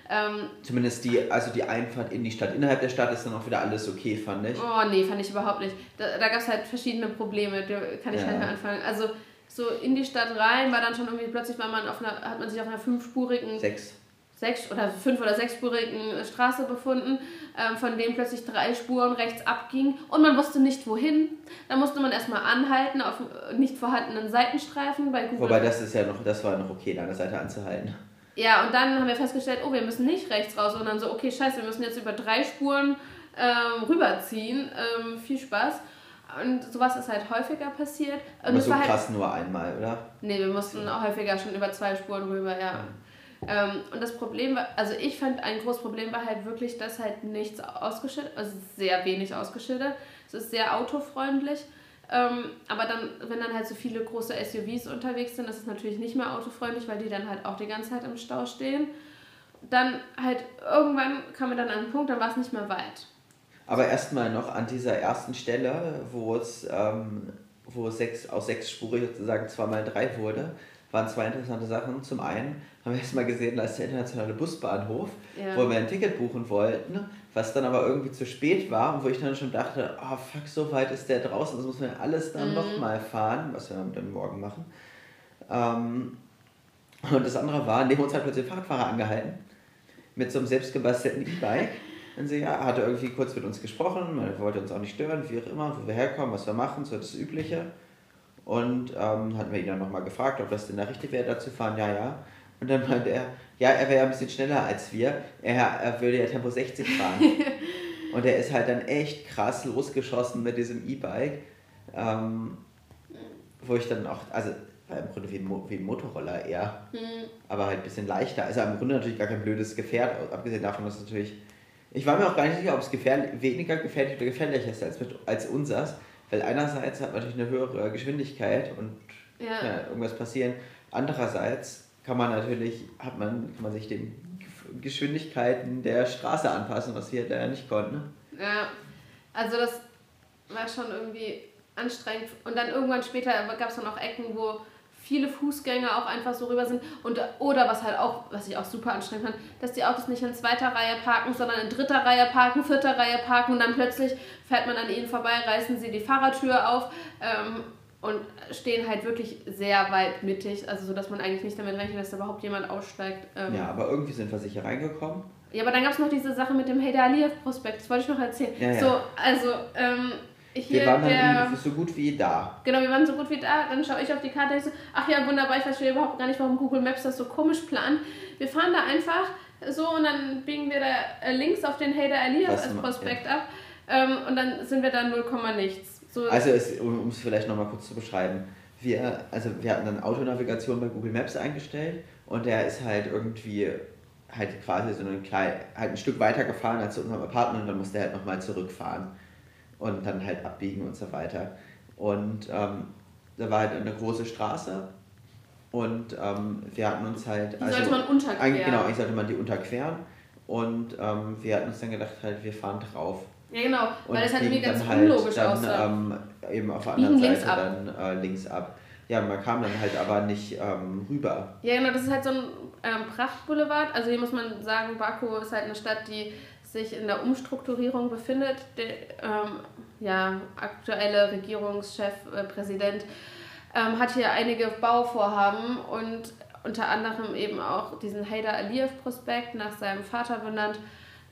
Ähm, Zumindest die, also die Einfahrt in die Stadt. Innerhalb der Stadt ist dann auch wieder alles okay, fand ich. Oh nee, fand ich überhaupt nicht. Da, da gab es halt verschiedene Probleme, da kann ich ja. halt mal anfangen. Also so in die Stadt rein war dann schon irgendwie plötzlich war man auf einer, hat man sich auf einer fünfspurigen. Sechs sechs oder fünf oder sechsspurigen Straße befunden, ähm, von dem plötzlich drei Spuren rechts abging und man wusste nicht wohin. Da musste man erstmal anhalten auf nicht vorhandenen Seitenstreifen bei Google. Wobei das ist ja noch, das war noch okay, da an der Seite anzuhalten. Ja, und dann haben wir festgestellt, oh, wir müssen nicht rechts raus, sondern so, okay, scheiße, wir müssen jetzt über drei Spuren ähm, rüberziehen. Ähm, viel Spaß. Und sowas ist halt häufiger passiert. Und Aber so halt krass halt, nur einmal, oder? Nee, wir mussten auch häufiger schon über zwei Spuren rüber, ja. ja. Ähm, und das Problem war, also ich fand ein großes Problem war halt wirklich, dass halt nichts ausgeschildert, also sehr wenig ausgeschildert. Es ist sehr autofreundlich. Ähm, aber dann, wenn dann halt so viele große SUVs unterwegs sind, ist es natürlich nicht mehr autofreundlich, weil die dann halt auch die ganze Zeit im Stau stehen. Dann halt irgendwann kam wir dann an einen Punkt, dann war es nicht mehr weit. Aber erstmal noch an dieser ersten Stelle, wo es, ähm, wo es sechs, aus sechs Spuren sozusagen zweimal drei wurde, waren zwei interessante Sachen. Zum einen haben wir erstmal gesehen, da ist der internationale Busbahnhof, ja. wo wir ein Ticket buchen wollten, was dann aber irgendwie zu spät war und wo ich dann schon dachte, oh fuck, so weit ist der draußen, das muss man alles dann mhm. nochmal fahren, was wir dann morgen machen. Ähm, und das andere war, neben uns hat plötzlich ein Fahrradfahrer angehalten mit so einem selbstgebastelten E-Bike. Und sie ja, hatte irgendwie kurz mit uns gesprochen, man wollte uns auch nicht stören, wie auch immer, wo wir herkommen, was wir machen, so das Übliche. Und ähm, hatten wir ihn dann nochmal gefragt, ob das denn der richtige wäre, da zu fahren. Ja, ja. Und dann meinte er, ja, er wäre ja ein bisschen schneller als wir. Er, er würde ja Tempo 60 fahren. und er ist halt dann echt krass losgeschossen mit diesem E-Bike. Ähm, wo ich dann auch, also war im Grunde wie ein, wie ein Motorroller eher, mhm. aber halt ein bisschen leichter. Also im Grunde natürlich gar kein blödes Gefährt, abgesehen davon, dass es natürlich. Ich war mir auch gar nicht sicher, ob es gefährlich, weniger gefährlich oder gefährlicher ist als, als unseres, weil einerseits hat man natürlich eine höhere Geschwindigkeit und ja. kann irgendwas passieren. Andererseits kann man natürlich, hat man, kann man sich den Geschwindigkeiten der Straße anpassen, was wir leider nicht konnten. Ja, also das war schon irgendwie anstrengend. Und dann irgendwann später gab es dann auch Ecken, wo viele Fußgänger auch einfach so rüber sind. Und, oder was halt auch, was ich auch super anstrengend fand, dass die Autos nicht in zweiter Reihe parken, sondern in dritter Reihe parken, vierter Reihe parken und dann plötzlich fährt man an ihnen vorbei, reißen sie die Fahrradtür auf ähm, und stehen halt wirklich sehr weit mittig, also so dass man eigentlich nicht damit rechnet, dass da überhaupt jemand aussteigt. Ähm. Ja, aber irgendwie sind wir sicher reingekommen. Ja, aber dann gab es noch diese Sache mit dem Heyder Aliyev-Prospekt, das wollte ich noch erzählen. Ja, ja. So, also, ähm, hier wir waren der, so gut wie da. Genau, wir waren so gut wie da. Dann schaue ich auf die Karte und so, ach ja, wunderbar, ich verstehe überhaupt gar nicht, warum Google Maps das so komisch plant. Wir fahren da einfach so und dann biegen wir da äh, links auf den Hader Elias als Prospekt ja. ab ähm, und dann sind wir da 0, nichts. So also es, um es vielleicht nochmal kurz zu beschreiben. Wir, also wir hatten dann Autonavigation bei Google Maps eingestellt und der ist halt irgendwie halt quasi so ein klein, halt ein Stück weiter gefahren als zu unserem Apartment und dann musste er halt nochmal zurückfahren und dann halt abbiegen und so weiter. Und ähm, da war halt eine große Straße und ähm, wir hatten uns halt. Die also, sollte man unterqueren. Genau, eigentlich sollte man die unterqueren. Und ähm, wir hatten uns dann gedacht, halt, wir fahren drauf. Ja, genau, weil das halt irgendwie ganz halt unlogisch dann, aussah. Ähm, eben auf der anderen Seite dann äh, links ab. Ja, man kam dann halt aber nicht ähm, rüber. Ja, genau, das ist halt so ein ähm, Prachtboulevard. Also hier muss man sagen, Baku ist halt eine Stadt, die sich in der Umstrukturierung befindet. Der ähm, ja, aktuelle Regierungschef, äh, Präsident, ähm, hat hier einige Bauvorhaben und unter anderem eben auch diesen Haider Aliyev Prospekt nach seinem Vater benannt.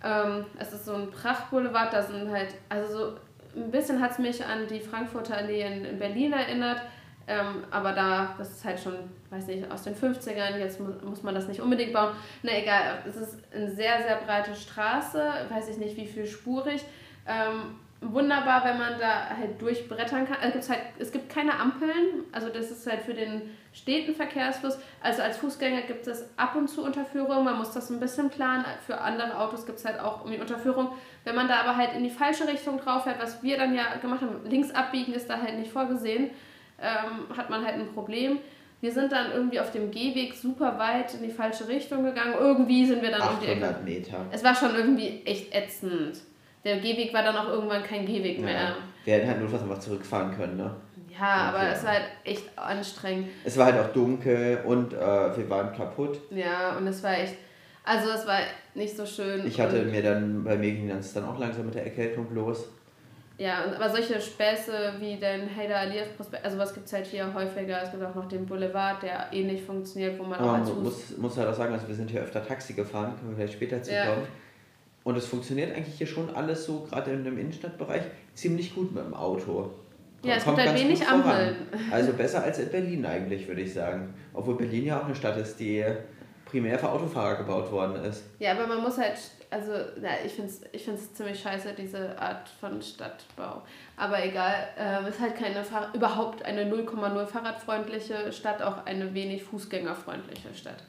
Ähm, es ist so ein Prachtboulevard, da sind halt, also so ein bisschen hat es mich an die Frankfurter Allee in, in Berlin erinnert. Ähm, aber da, das ist halt schon, weiß nicht, aus den 50ern, jetzt mu muss man das nicht unbedingt bauen. Na egal, es ist eine sehr, sehr breite Straße, weiß ich nicht, wie viel spurig. Ähm, wunderbar, wenn man da halt durchbrettern kann. Also halt, es gibt keine Ampeln, also das ist halt für den steten Verkehrsfluss. Also als Fußgänger gibt es ab und zu Unterführung, man muss das ein bisschen planen. Für andere Autos gibt es halt auch irgendwie Unterführung. Wenn man da aber halt in die falsche Richtung drauf fährt, was wir dann ja gemacht haben, links abbiegen ist da halt nicht vorgesehen ähm, hat man halt ein Problem. Wir sind dann irgendwie auf dem Gehweg super weit in die falsche Richtung gegangen. Irgendwie sind wir dann um die Ecke. Meter. Es war schon irgendwie echt ätzend. Der Gehweg war dann auch irgendwann kein Gehweg ja. mehr. Wir hätten halt nur was einfach zurückfahren können, ne? Ja, aber es war halt echt anstrengend. Es war halt auch dunkel und äh, wir waren kaputt. Ja, und es war echt. Also es war nicht so schön. Ich hatte mir dann, bei mir ging es dann auch langsam mit der Erkältung los. Ja, aber solche Späße wie den Hader Aliyev Prospekt, also was gibt es halt hier häufiger, es gibt auch noch den Boulevard, der ähnlich funktioniert, wo man aber auch als muss, muss halt auch sagen, also wir sind hier öfter Taxi gefahren, können wir vielleicht später zu ja. kommen. Und es funktioniert eigentlich hier schon alles so, gerade in dem Innenstadtbereich, ziemlich gut mit dem Auto. Ja, es gibt halt wenig Ampeln. Also besser als in Berlin eigentlich, würde ich sagen. Obwohl Berlin ja auch eine Stadt ist, die primär für Autofahrer gebaut worden ist. Ja, aber man muss halt also ja, ich finde es ich find's ziemlich scheiße, diese Art von Stadtbau. Aber egal, äh, ist halt keine Fahr überhaupt eine 0,0 fahrradfreundliche Stadt, auch eine wenig fußgängerfreundliche Stadt.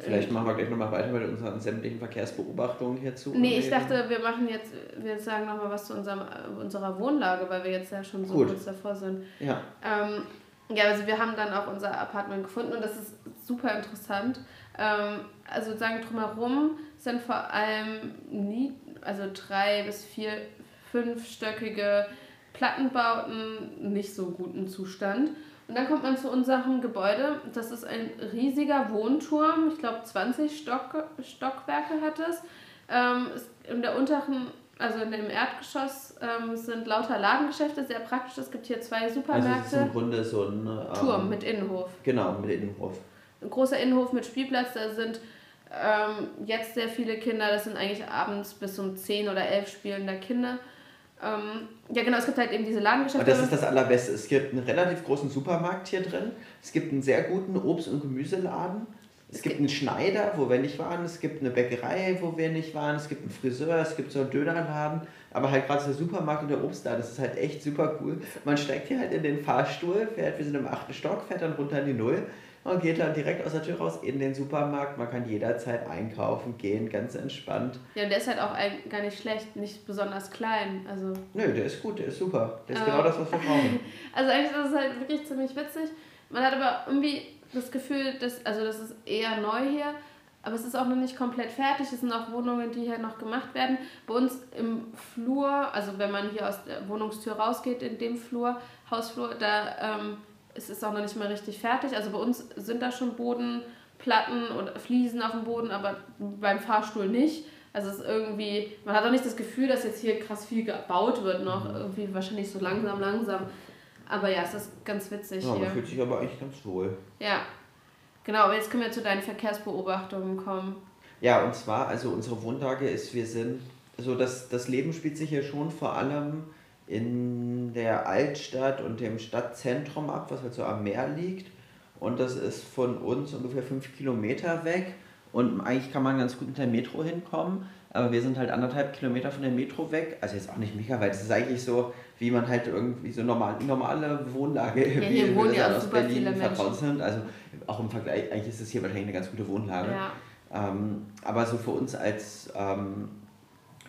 Vielleicht machen wir gleich nochmal weiter mit unseren sämtlichen Verkehrsbeobachtungen hierzu. Nee, ich dachte, wir machen jetzt, wir sagen nochmal was zu unserem, unserer Wohnlage, weil wir jetzt ja schon so Gut. kurz davor sind. Ja. Ähm, ja, also wir haben dann auch unser Apartment gefunden und das ist super interessant. Ähm, also sagen drumherum sind vor allem nie, also drei bis vier, fünfstöckige Plattenbauten nicht so guten Zustand. Und dann kommt man zu unserem Gebäude. Das ist ein riesiger Wohnturm. Ich glaube, 20 Stock, Stockwerke hat es. Ähm, in der unteren, also in dem Erdgeschoss, ähm, sind lauter Ladengeschäfte. Sehr praktisch. Es gibt hier zwei Supermärkte. Also es ist im Grunde so ein ähm, Turm mit Innenhof. Genau, mit Innenhof. Ein großer Innenhof mit Spielplatz. Da sind ähm, jetzt sehr viele Kinder. Das sind eigentlich abends bis um 10 oder 11 spielende Kinder. Ähm, ja, genau, es gibt halt eben diese Ladengeschäfte. Und das ist das Allerbeste. Es gibt einen relativ großen Supermarkt hier drin. Es gibt einen sehr guten Obst- und Gemüseladen. Es, es gibt einen Schneider, wo wir nicht waren. Es gibt eine Bäckerei, wo wir nicht waren. Es gibt einen Friseur. Es gibt so einen Dönerladen. Aber halt gerade der Supermarkt und der Obstladen, das ist halt echt super cool. Man steigt hier halt in den Fahrstuhl, fährt, wir sind im achten Stock, fährt dann runter in die Null und geht dann direkt aus der Tür raus in den Supermarkt. Man kann jederzeit einkaufen gehen, ganz entspannt. Ja, und der ist halt auch gar nicht schlecht, nicht besonders klein. Also Nö, der ist gut, der ist super. Der ist genau das, was wir brauchen. Also eigentlich ist es halt wirklich ziemlich witzig. Man hat aber irgendwie das Gefühl, dass, also das ist eher neu hier, aber es ist auch noch nicht komplett fertig. Es sind auch Wohnungen, die hier noch gemacht werden. Bei uns im Flur, also wenn man hier aus der Wohnungstür rausgeht, in dem Flur, Hausflur, da ähm, es ist auch noch nicht mal richtig fertig. Also bei uns sind da schon Bodenplatten und Fliesen auf dem Boden, aber beim Fahrstuhl nicht. Also es ist irgendwie, man hat auch nicht das Gefühl, dass jetzt hier krass viel gebaut wird noch. Mhm. Irgendwie wahrscheinlich so langsam, langsam. Aber ja, es ist ganz witzig ja, hier. Man fühlt sich aber eigentlich ganz wohl. Ja. Genau, aber jetzt können wir zu deinen Verkehrsbeobachtungen kommen. Ja, und zwar, also unsere Wohnlage ist, wir sind, so also das, das Leben spielt sich hier schon vor allem in der Altstadt und dem Stadtzentrum ab, was halt so am Meer liegt. Und das ist von uns ungefähr fünf Kilometer weg. Und eigentlich kann man ganz gut mit der Metro hinkommen. Aber wir sind halt anderthalb Kilometer von der Metro weg. Also jetzt auch nicht mega weit. Das ist eigentlich so, wie man halt irgendwie so normal, normale Wohnlage ja, hier wohnen ja aus Berlin vertraut sind. Also auch im Vergleich, eigentlich ist es hier wahrscheinlich eine ganz gute Wohnlage. Ja. Ähm, aber so für uns als ähm,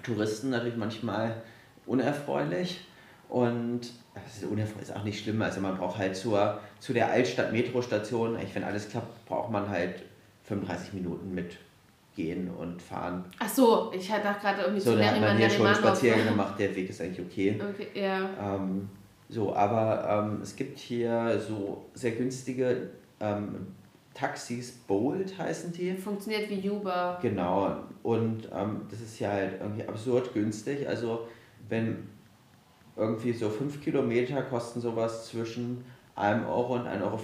Touristen natürlich manchmal unerfreulich. Und das ist, ist auch nicht schlimm. Also man braucht halt zur, zu der Altstadt-Metro-Station, eigentlich wenn alles klappt, braucht man halt 35 Minuten mit gehen und fahren. Ach so, ich dachte gerade irgendwie so, zu Neriman, hat man hier schon Spaziergänge gemacht, der Weg ist eigentlich okay. Okay, ja. Ähm, so, aber ähm, es gibt hier so sehr günstige ähm, Taxis, Bolt heißen die. Funktioniert wie Uber. Genau, und ähm, das ist ja halt irgendwie absurd günstig. Also wenn irgendwie so 5 Kilometer kosten sowas zwischen 1 Euro und 1,50 Euro.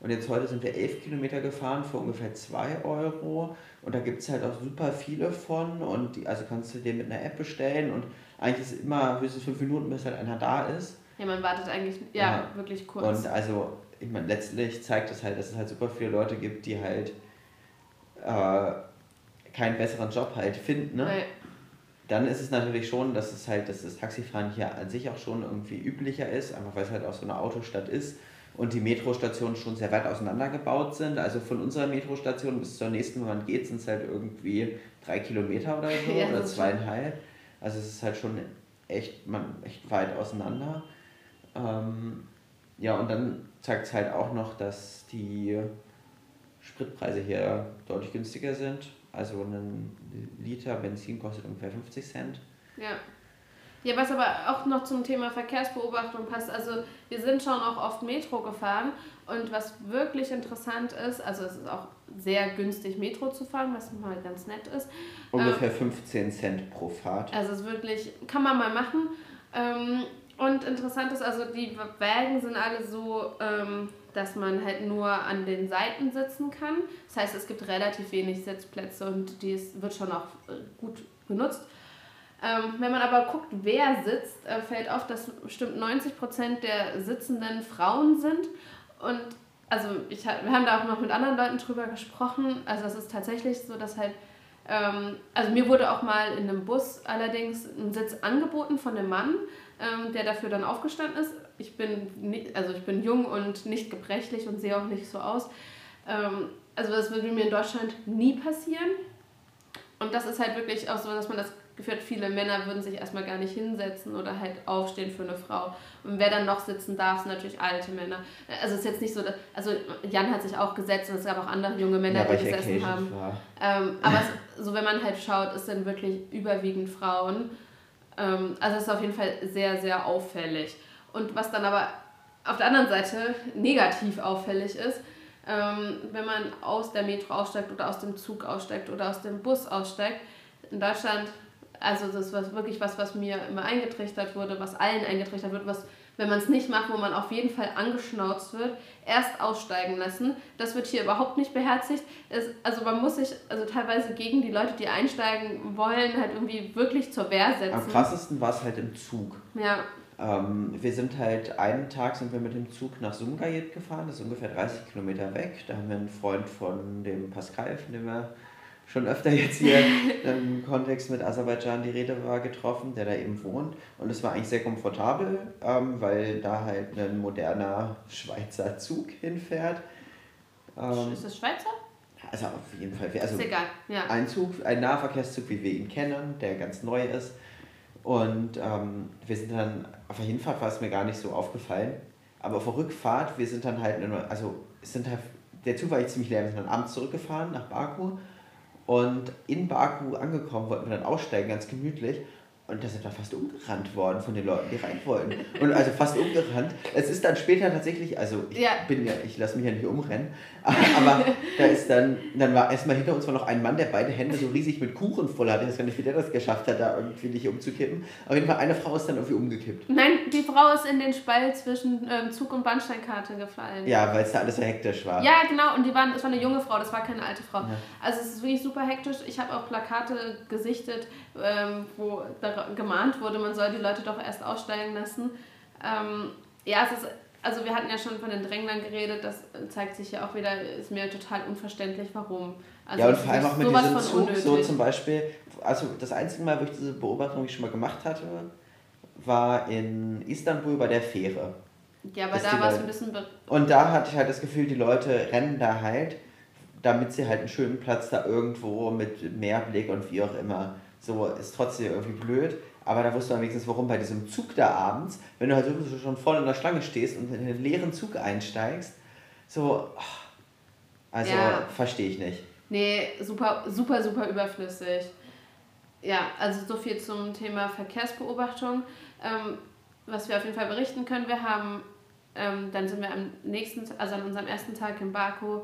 Und jetzt heute sind wir 11 Kilometer gefahren für ungefähr 2 Euro. Und da gibt es halt auch super viele von. Und die, also kannst du den mit einer App bestellen. Und eigentlich ist es immer höchstens 5 Minuten, bis halt einer da ist. Ja, man wartet eigentlich ja, ja. wirklich kurz. Und also, ich meine, letztlich zeigt es halt, dass es halt super viele Leute gibt, die halt äh, keinen besseren Job halt finden. Ne? Nee dann ist es natürlich schon, dass es halt, dass das Taxifahren hier an sich auch schon irgendwie üblicher ist, einfach weil es halt auch so eine Autostadt ist und die Metrostationen schon sehr weit auseinandergebaut sind. Also von unserer Metrostation bis zur nächsten, wo man geht, sind es halt irgendwie drei Kilometer oder so ja, oder zweieinhalb. Also es ist halt schon echt, man, echt weit auseinander. Ähm, ja, und dann zeigt es halt auch noch, dass die Spritpreise hier deutlich günstiger sind. Also ein Liter Benzin kostet ungefähr 50 Cent. Ja. Ja, was aber auch noch zum Thema Verkehrsbeobachtung passt, also wir sind schon auch oft Metro gefahren und was wirklich interessant ist, also es ist auch sehr günstig Metro zu fahren, was mal ganz nett ist. Ungefähr ähm, 15 Cent pro Fahrt. Also es ist wirklich, kann man mal machen. Ähm, und interessant ist, also die Wägen sind alle so, ähm, dass man halt nur an den Seiten sitzen kann. Das heißt, es gibt relativ wenig Sitzplätze und die wird schon auch äh, gut genutzt. Ähm, wenn man aber guckt, wer sitzt, äh, fällt auf, dass bestimmt 90% der Sitzenden Frauen sind. Und also ich, wir haben da auch noch mit anderen Leuten drüber gesprochen. Also es ist tatsächlich so, dass halt ähm, also mir wurde auch mal in einem Bus allerdings ein Sitz angeboten von einem Mann, ähm, der dafür dann aufgestanden ist. Ich bin, nicht, also ich bin jung und nicht gebrechlich und sehe auch nicht so aus. Ähm, also das würde mir in Deutschland nie passieren. Und das ist halt wirklich auch so, dass man das geführt, viele Männer würden sich erstmal gar nicht hinsetzen oder halt aufstehen für eine Frau. Und wer dann noch sitzen darf, sind natürlich alte Männer. Also es ist jetzt nicht so, dass, also Jan hat sich auch gesetzt und es gab auch andere junge Männer, ja, die gesessen haben. Ähm, aber es, so wenn man halt schaut, es sind wirklich überwiegend Frauen. Ähm, also es ist auf jeden Fall sehr, sehr auffällig. Und was dann aber auf der anderen Seite negativ auffällig ist, ähm, wenn man aus der Metro aussteigt oder aus dem Zug aussteigt oder aus dem Bus aussteigt. In Deutschland, also das war wirklich was, was mir immer eingetrichtert wurde, was allen eingetrichtert wird, was wenn man es nicht macht, wo man auf jeden Fall angeschnauzt wird, erst aussteigen lassen. Das wird hier überhaupt nicht beherzigt. Es, also man muss sich also teilweise gegen die Leute, die einsteigen wollen, halt irgendwie wirklich zur Wehr setzen. Am krassesten war es halt im Zug. Ja. Ähm, wir sind halt, einen Tag sind wir mit dem Zug nach Sumgayet gefahren, das ist ungefähr 30 Kilometer weg. Da haben wir einen Freund von dem Pascal, von dem wir schon öfter jetzt hier im Kontext mit Aserbaidschan die Rede war, getroffen, der da eben wohnt. Und es war eigentlich sehr komfortabel, ähm, weil da halt ein moderner Schweizer Zug hinfährt. Ähm, ist das Schweizer? Also auf jeden Fall. Also ist egal, ja. Ein Zug, ein Nahverkehrszug, wie wir ihn kennen, der ganz neu ist. Und ähm, wir sind dann, auf der Hinfahrt war es mir gar nicht so aufgefallen, aber auf der Rückfahrt, wir sind dann halt, also es sind halt, der Zug war echt ziemlich leer, wir sind dann abends zurückgefahren nach Baku. Und in Baku angekommen wollten wir dann aussteigen, ganz gemütlich. Und da sind wir fast umgerannt worden von den Leuten, die rein wollten. Und also fast umgerannt. Es ist dann später tatsächlich, also ich ja. bin ja, ich lasse mich ja nicht umrennen, aber da ist dann, dann war erstmal hinter uns war noch ein Mann, der beide Hände so riesig mit Kuchen voll hatte. Ich weiß gar nicht, wie der das geschafft hat, da irgendwie nicht umzukippen. Auf jeden Fall, eine Frau ist dann irgendwie umgekippt. Nein, die Frau ist in den Spalt zwischen ähm, Zug und Bahnsteinkarte gefallen. Ja, weil es da alles so hektisch war. Ja, genau. Und die waren, es war eine junge Frau, das war keine alte Frau. Ja. Also es ist wirklich super hektisch. Ich habe auch Plakate gesichtet, ähm, wo da gemahnt wurde, man soll die Leute doch erst aussteigen lassen. Ähm, ja, es ist also wir hatten ja schon von den Dränglern geredet, das zeigt sich ja auch wieder, ist mir total unverständlich, warum. Also ja, und vor allem auch mit diesem Zug, unnötig. so zum Beispiel, also das einzige Mal, wo ich diese Beobachtung schon mal gemacht hatte, war in Istanbul bei der Fähre. Ja, aber da war es ein bisschen... Und da hatte ich halt das Gefühl, die Leute rennen da halt, damit sie halt einen schönen Platz da irgendwo mit Meerblick und wie auch immer, so ist trotzdem irgendwie blöd. Aber da wusste man wenigstens, warum bei diesem Zug da abends, wenn du halt sowieso schon voll in der Schlange stehst und in den leeren Zug einsteigst, so, also ja. verstehe ich nicht. Nee, super, super, super überflüssig. Ja, also so viel zum Thema Verkehrsbeobachtung. Ähm, was wir auf jeden Fall berichten können, wir haben, ähm, dann sind wir am nächsten, also an unserem ersten Tag in Baku,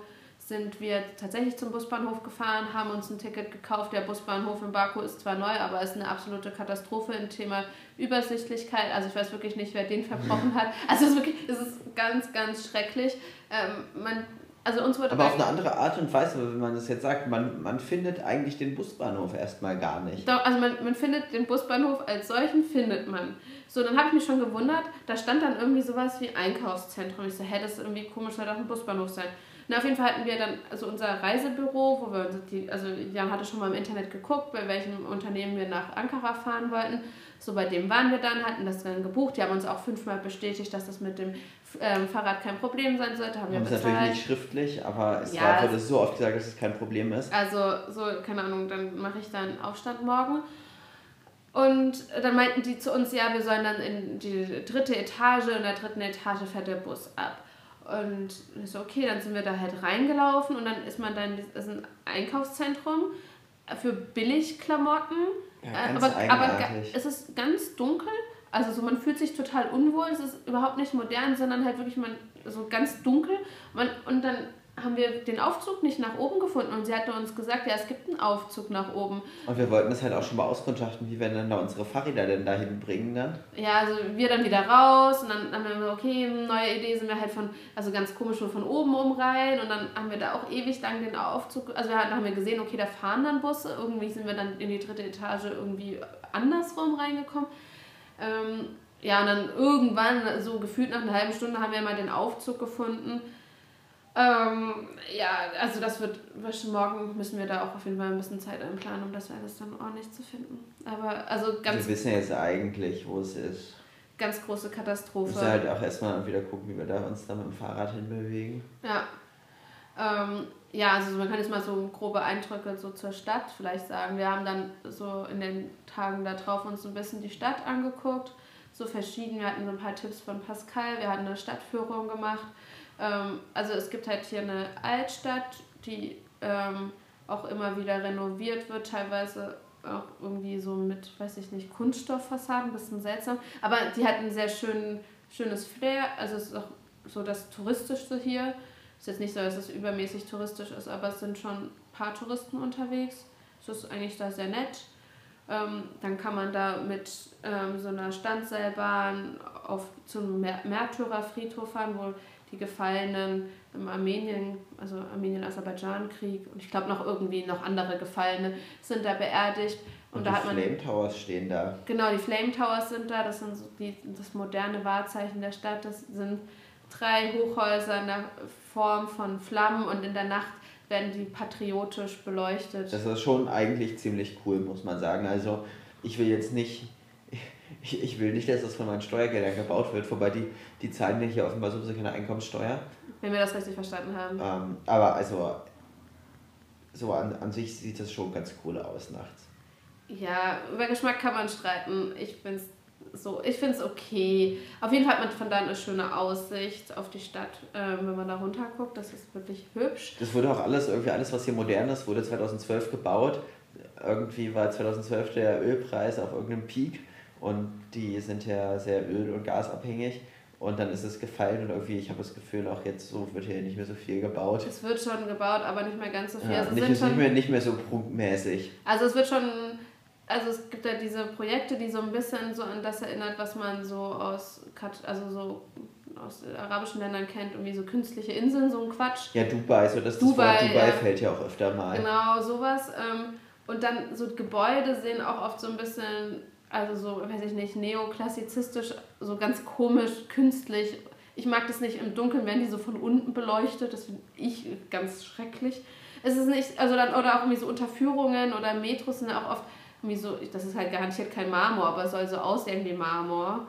sind wir tatsächlich zum Busbahnhof gefahren, haben uns ein Ticket gekauft. Der Busbahnhof in Baku ist zwar neu, aber ist eine absolute Katastrophe im Thema Übersichtlichkeit. Also ich weiß wirklich nicht, wer den verbrochen hat. Also es ist wirklich, es ist ganz, ganz schrecklich. Ähm, man, also uns wurde aber auf eine andere Art und Weise, wenn man das jetzt sagt, man, man findet eigentlich den Busbahnhof erstmal gar nicht. Doch, also man, man findet den Busbahnhof als solchen, findet man. So, dann habe ich mich schon gewundert, da stand dann irgendwie sowas wie Einkaufszentrum. Ich so, hä, das ist irgendwie komisch, soll doch ein Busbahnhof sein. Na, auf jeden Fall hatten wir dann also unser Reisebüro, wo wir die, also Jan hatte schon mal im Internet geguckt, bei welchem Unternehmen wir nach Ankara fahren wollten. So bei dem waren wir dann, hatten das dann gebucht. Die haben uns auch fünfmal bestätigt, dass das mit dem ähm, Fahrrad kein Problem sein sollte. Haben wir bezahlt. natürlich nicht schriftlich, aber es ja, war, wurde so oft gesagt, dass es kein Problem ist. Also so, keine Ahnung, dann mache ich dann Aufstand morgen. Und dann meinten die zu uns, ja, wir sollen dann in die dritte Etage, in der dritten Etage fährt der Bus ab. Und ich so, okay, dann sind wir da halt reingelaufen und dann ist man dann, das ist ein Einkaufszentrum für Billigklamotten. Ja, aber, aber es ist ganz dunkel. Also so, man fühlt sich total unwohl. Es ist überhaupt nicht modern, sondern halt wirklich man, so ganz dunkel. Man, und dann haben wir den Aufzug nicht nach oben gefunden und sie hatte uns gesagt, ja, es gibt einen Aufzug nach oben. Und wir wollten das halt auch schon mal auskundschaften, wie wir dann da unsere Fahrräder denn dahin bringen dann. Ja, also wir dann wieder raus und dann haben wir gesagt, okay, neue Idee sind wir halt von, also ganz komisch von oben um rein und dann haben wir da auch ewig lang den Aufzug, also wir haben wir gesehen, okay, da fahren dann Busse, irgendwie sind wir dann in die dritte Etage irgendwie andersrum reingekommen. Ähm, ja, und dann irgendwann, so gefühlt nach einer halben Stunde, haben wir mal den Aufzug gefunden ähm, ja, also das wird, morgen müssen wir da auch auf jeden Fall ein bisschen Zeit einplanen, um das alles dann ordentlich zu finden. Aber also ganz. Wir wissen jetzt eigentlich, wo es ist. Ganz große Katastrophe. Wir müssen halt auch erstmal wieder gucken, wie wir da uns dann mit dem Fahrrad hinbewegen. Ja. Ähm, ja, also man kann jetzt mal so grobe Eindrücke so zur Stadt vielleicht sagen. Wir haben dann so in den Tagen darauf uns ein bisschen die Stadt angeguckt, so verschieden. Wir hatten so ein paar Tipps von Pascal, wir hatten eine Stadtführung gemacht ähm, also es gibt halt hier eine Altstadt, die ähm, auch immer wieder renoviert wird, teilweise auch irgendwie so mit, weiß ich nicht, Kunststofffassaden, ein bisschen seltsam. Aber die hat einen sehr schönen schönes Flair. Also es ist auch so das Touristische hier. Es ist jetzt nicht so, dass es übermäßig touristisch ist, aber es sind schon ein paar Touristen unterwegs. Es ist eigentlich da sehr nett. Ähm, dann kann man da mit ähm, so einer Standseilbahn auf zum Märtyrerfriedhof fahren, wo die Gefallenen im Armenien, also Armenien-Aserbaidschan-Krieg und ich glaube noch irgendwie noch andere Gefallene sind da beerdigt. Und, und da die hat man, Flame Towers stehen da. Genau, die Flame Towers sind da, das sind so die, das moderne Wahrzeichen der Stadt. Das sind drei Hochhäuser in der Form von Flammen und in der Nacht werden die patriotisch beleuchtet. Das ist schon eigentlich ziemlich cool, muss man sagen. Also ich will jetzt nicht, ich, ich will nicht, dass das von meinen Steuergeldern gebaut wird, wobei die, die zahlen ja hier offenbar sowieso keine Einkommenssteuer. Wenn wir das richtig verstanden haben. Ähm, aber also, so an, an sich sieht das schon ganz cool aus nachts. Ja, über Geschmack kann man streiten. Ich finde es so, ich finde es okay. Auf jeden Fall hat man von da eine schöne Aussicht auf die Stadt, ähm, wenn man da runter guckt. Das ist wirklich hübsch. Das wurde auch alles, irgendwie alles, was hier modern ist, wurde 2012 gebaut. Irgendwie war 2012 der Ölpreis auf irgendeinem Peak und die sind ja sehr öl- und gasabhängig. Und dann ist es gefallen und irgendwie, ich habe das Gefühl, auch jetzt so wird hier nicht mehr so viel gebaut. Es wird schon gebaut, aber nicht mehr ganz so viel. Ja, also nicht, nicht, mehr, nicht mehr so punktmäßig. Also es wird schon also es gibt ja diese Projekte, die so ein bisschen so an das erinnert, was man so aus, also so aus arabischen Ländern kennt, irgendwie so künstliche Inseln, so ein Quatsch. Ja, Dubai, so das, Dubai, das Wort Dubai ja. fällt ja auch öfter mal. Genau, sowas. Ähm, und dann so Gebäude sehen auch oft so ein bisschen, also so, weiß ich nicht, neoklassizistisch, so ganz komisch, künstlich. Ich mag das nicht im Dunkeln, wenn die so von unten beleuchtet, das finde ich ganz schrecklich. Es ist nicht, also dann, oder auch irgendwie so Unterführungen oder Metros sind auch oft irgendwie so, das ist halt garantiert kein Marmor, aber es soll so aussehen wie Marmor.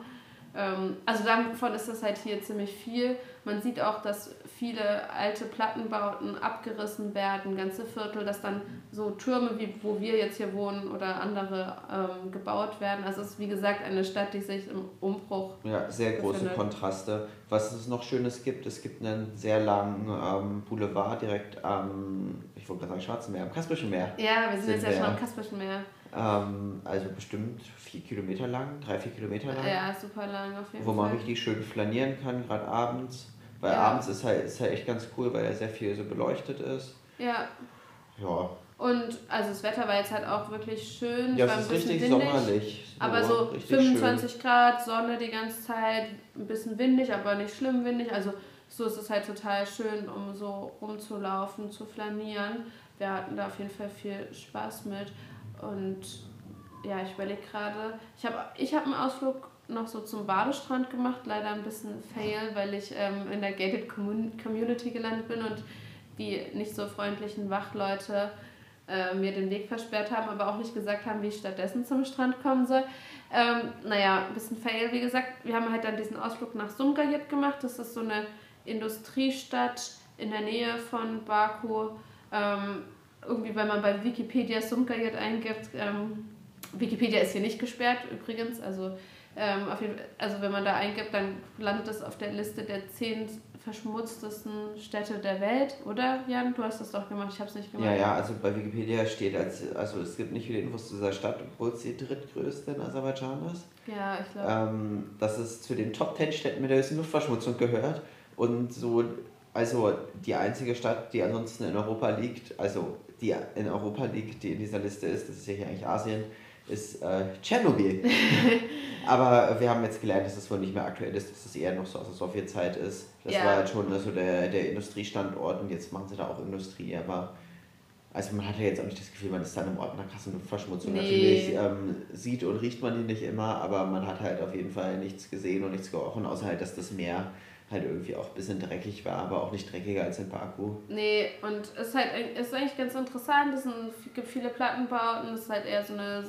Ähm, also davon ist das halt hier ziemlich viel. Man sieht auch, dass viele alte Plattenbauten abgerissen werden, ganze Viertel, dass dann so Türme, wie wo wir jetzt hier wohnen oder andere ähm, gebaut werden. Also es ist wie gesagt eine Stadt, die sich im Umbruch. Ja, sehr große befindet. Kontraste. Was es noch Schönes gibt, es gibt einen sehr langen ähm, Boulevard direkt am, ich wollte gerade sagen Schwarzen Meer, am Kaspischen Meer. Ja, wir sind, sind jetzt ja schon am Kaspischen Meer. Ähm, also bestimmt vier Kilometer lang, drei, vier Kilometer lang. Ja, super lang auf jeden Wo man Fall. richtig schön flanieren kann, gerade abends. Weil ja. abends ist halt, ist halt echt ganz cool, weil er sehr viel so beleuchtet ist. Ja. Ja. Und also das Wetter war jetzt halt auch wirklich schön. Ja, es ist richtig windig, sommerlich. aber so 25 schön. Grad, Sonne die ganze Zeit, ein bisschen windig, aber nicht schlimm windig. Also so ist es halt total schön, um so rumzulaufen, zu flanieren. Wir hatten da auf jeden Fall viel Spaß mit. Und ja, ich überlege gerade, ich habe ich hab einen Ausflug noch so zum Badestrand gemacht, leider ein bisschen fail, weil ich ähm, in der Gated Community gelandet bin und die nicht so freundlichen Wachleute äh, mir den Weg versperrt haben, aber auch nicht gesagt haben, wie ich stattdessen zum Strand kommen soll. Ähm, naja, ein bisschen fail, wie gesagt. Wir haben halt dann diesen Ausflug nach Sumgayit gemacht. Das ist so eine Industriestadt in der Nähe von Baku. Ähm, irgendwie, wenn man bei Wikipedia Sumgayit eingibt, ähm, Wikipedia ist hier nicht gesperrt übrigens, also, ähm, jeden, also wenn man da eingibt, dann landet es auf der Liste der zehn verschmutztesten Städte der Welt, oder Jan? Du hast das doch gemacht, ich habe es nicht gemacht. Ja, ja, also bei Wikipedia steht, als, also es gibt nicht viele Infos zu dieser Stadt, obwohl es die drittgrößte in Aserbaidschan ist. Ja, ich glaube. Ähm, dass es zu den Top 10 Städten mit der höchsten Luftverschmutzung gehört und so, also die einzige Stadt, die ansonsten in Europa liegt, also die in Europa liegt, die in dieser Liste ist, das ist ja hier eigentlich Asien, ist äh, Tschernobyl. Aber wir haben jetzt gelernt, dass das wohl nicht mehr aktuell ist, dass es eher noch so aus der Sowjetzeit ist. Das ja. war halt schon so der, der Industriestandort und jetzt machen sie da auch Industrie, aber also man hat ja jetzt auch nicht das Gefühl, man ist dann im Ort nach krassen Luftverschmutzung. Nee. Natürlich ähm, sieht und riecht man die nicht immer, aber man hat halt auf jeden Fall nichts gesehen und nichts gerochen, außer halt, dass das Meer halt irgendwie auch ein bisschen dreckig war, aber auch nicht dreckiger als in Baku. Nee, und es ist halt ist eigentlich ganz interessant, es gibt viele Plattenbauten, es ist halt eher so eine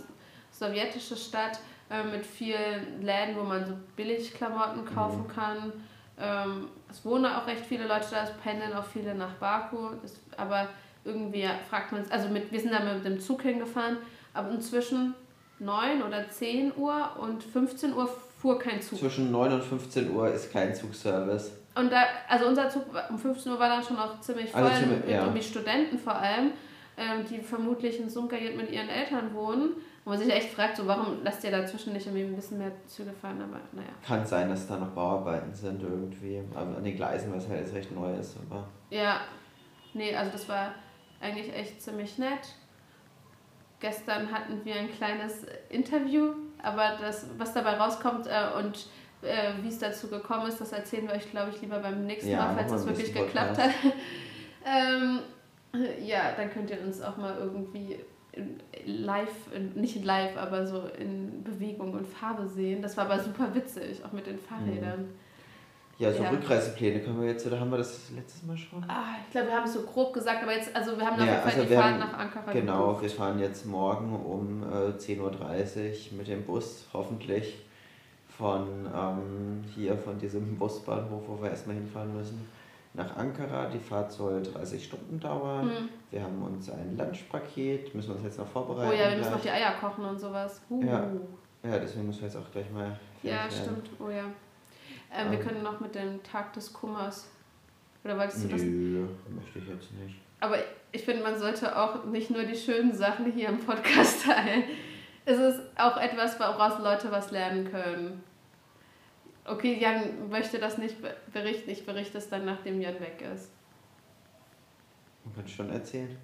sowjetische Stadt äh, mit vielen Läden, wo man so billig Klamotten kaufen mhm. kann. Ähm, es wohnen auch recht viele Leute da, es pendeln auch viele nach Baku, das, aber irgendwie fragt man es, also mit, wir sind da mit dem Zug hingefahren, aber inzwischen 9 oder 10 Uhr und 15 Uhr fuhr kein Zug. Zwischen 9 und 15 Uhr ist kein Zugservice. Und da, also unser Zug um 15 Uhr war dann schon auch ziemlich voll, also, mit ja. irgendwie Studenten vor allem, ähm, die vermutlich in Sumkayet mit ihren Eltern wohnen. Wo man sich echt fragt, so warum lasst ihr dazwischen nicht irgendwie ein bisschen mehr Züge fahren, aber naja. Kann sein, dass da noch Bauarbeiten sind irgendwie. Aber an den Gleisen, was halt jetzt recht neu ist, aber. Ja. Nee, also das war eigentlich echt ziemlich nett. Gestern hatten wir ein kleines Interview, aber das, was dabei rauskommt äh, und äh, wie es dazu gekommen ist, das erzählen wir euch, glaube ich, lieber beim nächsten ja, Mal, falls es wirklich geklappt hat. ähm, ja, dann könnt ihr uns auch mal irgendwie live, nicht live, aber so in Bewegung und Farbe sehen. Das war aber super witzig, auch mit den Fahrrädern. Ja, so ja. Rückreisepläne können wir jetzt, oder haben wir das letztes Mal schon? Ah, ich glaube, wir haben es so grob gesagt, aber jetzt, also wir haben auf ja, jeden Fall also die Fahrt nach Ankara Genau, gebucht. wir fahren jetzt morgen um äh, 10.30 Uhr mit dem Bus, hoffentlich von ähm, hier, von diesem Busbahnhof, wo wir erstmal hinfahren müssen nach Ankara. Die Fahrt soll 30 Stunden dauern. Mhm. Wir haben uns ein Lunchpaket, müssen wir uns jetzt noch vorbereiten. Oh ja, wir müssen noch die Eier kochen und sowas. Uh. Ja. ja, deswegen müssen wir jetzt auch gleich mal. Ja, stimmt. Oh ja. Ähm, ähm, wir können noch mit dem Tag des Kummers. Oder wolltest du das? Nö, möchte ich jetzt nicht. Aber ich finde, man sollte auch nicht nur die schönen Sachen hier im Podcast teilen. Es ist auch etwas, woraus Leute was lernen können. Okay, Jan möchte das nicht berichten. Ich berichte es dann, nachdem Jan weg ist. Man kann schon erzählen.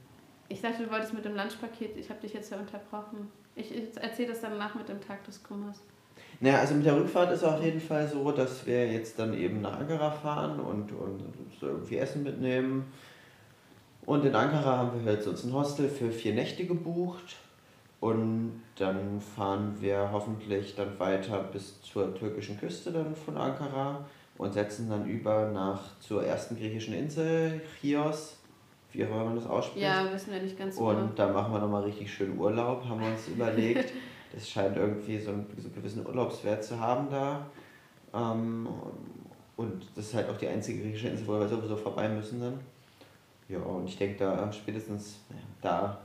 Ich dachte, du wolltest mit dem Lunchpaket. Ich habe dich jetzt ja unterbrochen. Ich erzähle das dann nach mit dem Tag des Kummers. Naja, also mit der Rückfahrt ist es auf jeden Fall so, dass wir jetzt dann eben nach Ankara fahren und, und so irgendwie Essen mitnehmen. Und in Ankara haben wir jetzt uns ein Hostel für vier Nächte gebucht. Und dann fahren wir hoffentlich dann weiter bis zur türkischen Küste dann von Ankara und setzen dann über nach zur ersten griechischen Insel, Chios, wie auch immer man das ausspricht. Ja, wissen wir nicht ganz genau. Und da machen wir nochmal richtig schön Urlaub, haben wir uns überlegt. Das scheint irgendwie so einen, so einen gewissen Urlaubswert zu haben da. Ähm, und das ist halt auch die einzige griechische Insel, wo wir sowieso vorbei müssen dann. Ja, und ich denke, da spätestens da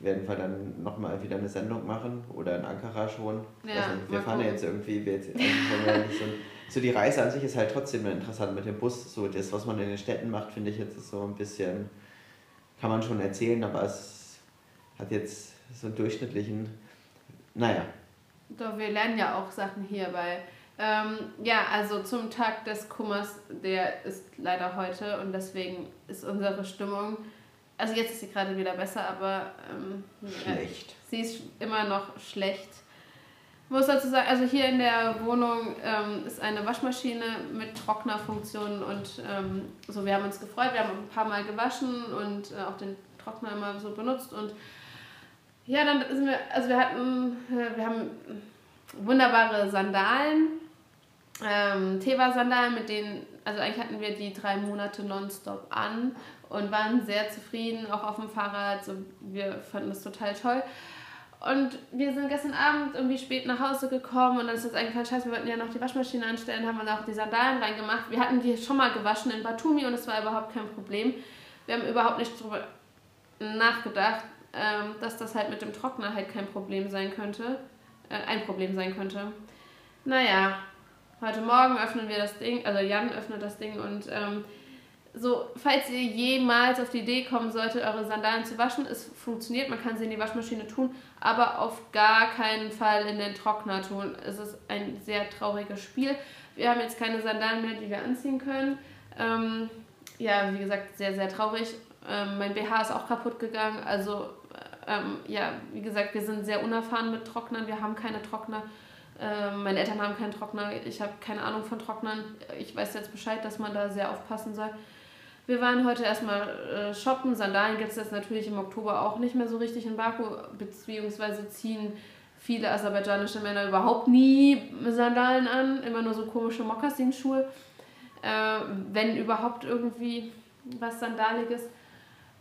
werden wir dann nochmal wieder eine Sendung machen oder in Ankara schon. Ja, also wir fahren ja jetzt irgendwie, wir jetzt, also so, so die Reise an sich ist halt trotzdem interessant mit dem Bus. So das, was man in den Städten macht, finde ich jetzt ist so ein bisschen, kann man schon erzählen, aber es hat jetzt so einen durchschnittlichen, naja. Doch, wir lernen ja auch Sachen hierbei. Ähm, ja, also zum Tag des Kummers, der ist leider heute und deswegen ist unsere Stimmung also jetzt ist sie gerade wieder besser, aber ähm, schlecht. Ja, sie ist immer noch schlecht. Muss dazu sagen, also hier in der Wohnung ähm, ist eine Waschmaschine mit Trocknerfunktion und ähm, so, wir haben uns gefreut, wir haben ein paar Mal gewaschen und äh, auch den Trockner immer so benutzt und ja, dann sind wir, also wir hatten, äh, wir haben wunderbare Sandalen, ähm, Teva-Sandalen, mit denen, also eigentlich hatten wir die drei Monate nonstop an und waren sehr zufrieden, auch auf dem Fahrrad. So, wir fanden das total toll. Und wir sind gestern Abend irgendwie spät nach Hause gekommen und dann ist uns eingefallen, scheiße, wir wollten ja noch die Waschmaschine anstellen, haben dann auch die Sandalen reingemacht. Wir hatten die schon mal gewaschen in Batumi und es war überhaupt kein Problem. Wir haben überhaupt nicht darüber nachgedacht, ähm, dass das halt mit dem Trockner halt kein Problem sein könnte. Äh, ein Problem sein könnte. Naja, heute Morgen öffnen wir das Ding, also Jan öffnet das Ding und ähm, so, falls ihr jemals auf die Idee kommen solltet, eure Sandalen zu waschen, es funktioniert, man kann sie in die Waschmaschine tun, aber auf gar keinen Fall in den Trockner tun. Es ist ein sehr trauriges Spiel. Wir haben jetzt keine Sandalen mehr, die wir anziehen können. Ähm, ja, wie gesagt, sehr, sehr traurig. Ähm, mein BH ist auch kaputt gegangen. Also, ähm, ja, wie gesagt, wir sind sehr unerfahren mit Trocknern. Wir haben keine Trockner. Ähm, meine Eltern haben keinen Trockner. Ich habe keine Ahnung von Trocknern. Ich weiß jetzt Bescheid, dass man da sehr aufpassen soll. Wir waren heute erstmal äh, shoppen. Sandalen gibt es jetzt natürlich im Oktober auch nicht mehr so richtig in Baku, beziehungsweise ziehen viele aserbaidschanische Männer überhaupt nie Sandalen an, immer nur so komische Mokassinschuhe. Äh, wenn überhaupt irgendwie was Sandaliges.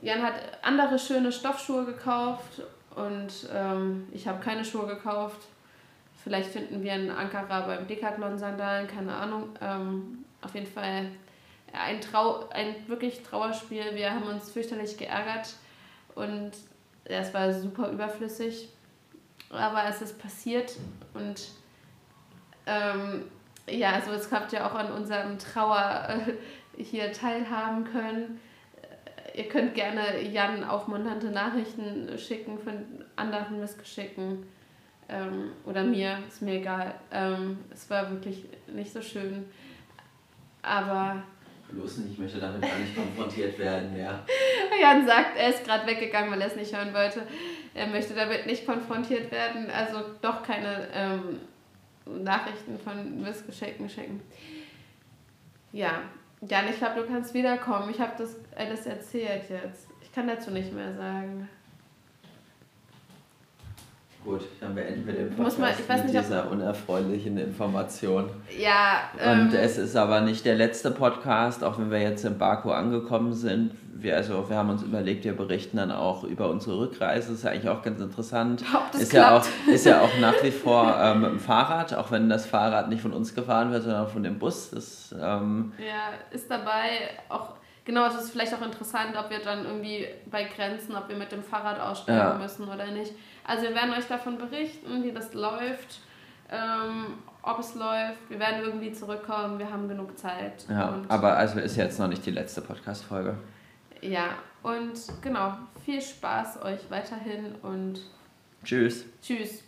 Jan hat andere schöne Stoffschuhe gekauft und ähm, ich habe keine Schuhe gekauft. Vielleicht finden wir in Ankara beim Decathlon Sandalen, keine Ahnung. Ähm, auf jeden Fall ein, Trau ein wirklich Trauerspiel. Wir haben uns fürchterlich geärgert und es war super überflüssig. Aber es ist passiert und ähm, ja, also es habt ihr auch an unserem Trauer äh, hier teilhaben können. ihr könnt gerne Jan aufmunternde Nachrichten schicken von anderen Missgeschicken. Ähm, oder mir, ist mir egal. Ähm, es war wirklich nicht so schön. Aber. Los nicht, ich möchte damit gar nicht konfrontiert werden, ja. Jan sagt, er ist gerade weggegangen, weil er es nicht hören wollte. Er möchte damit nicht konfrontiert werden. Also doch keine ähm, Nachrichten von Missgeschicken schicken. Ja, Jan, ich glaube, du kannst wiederkommen. Ich habe das alles erzählt jetzt. Ich kann dazu nicht mehr sagen. Gut, dann beenden wir den Podcast ich weiß nicht, mit dieser unerfreulichen Information. Ja. Und ähm, es ist aber nicht der letzte Podcast, auch wenn wir jetzt in Baku angekommen sind. Wir, also, wir haben uns überlegt, wir berichten dann auch über unsere Rückreise. Das ist ja eigentlich auch ganz interessant. Ob das ist, klappt. ja auch, ist ja auch nach wie vor ähm, mit dem Fahrrad, auch wenn das Fahrrad nicht von uns gefahren wird, sondern von dem Bus. Das, ähm, ja, ist dabei auch Genau, es ist vielleicht auch interessant, ob wir dann irgendwie bei Grenzen, ob wir mit dem Fahrrad aussteigen ja. müssen oder nicht. Also wir werden euch davon berichten, wie das läuft, ähm, ob es läuft. Wir werden irgendwie zurückkommen, wir haben genug Zeit. Ja, aber also ist jetzt noch nicht die letzte Podcast-Folge. Ja, und genau, viel Spaß euch weiterhin und tschüss. Tschüss.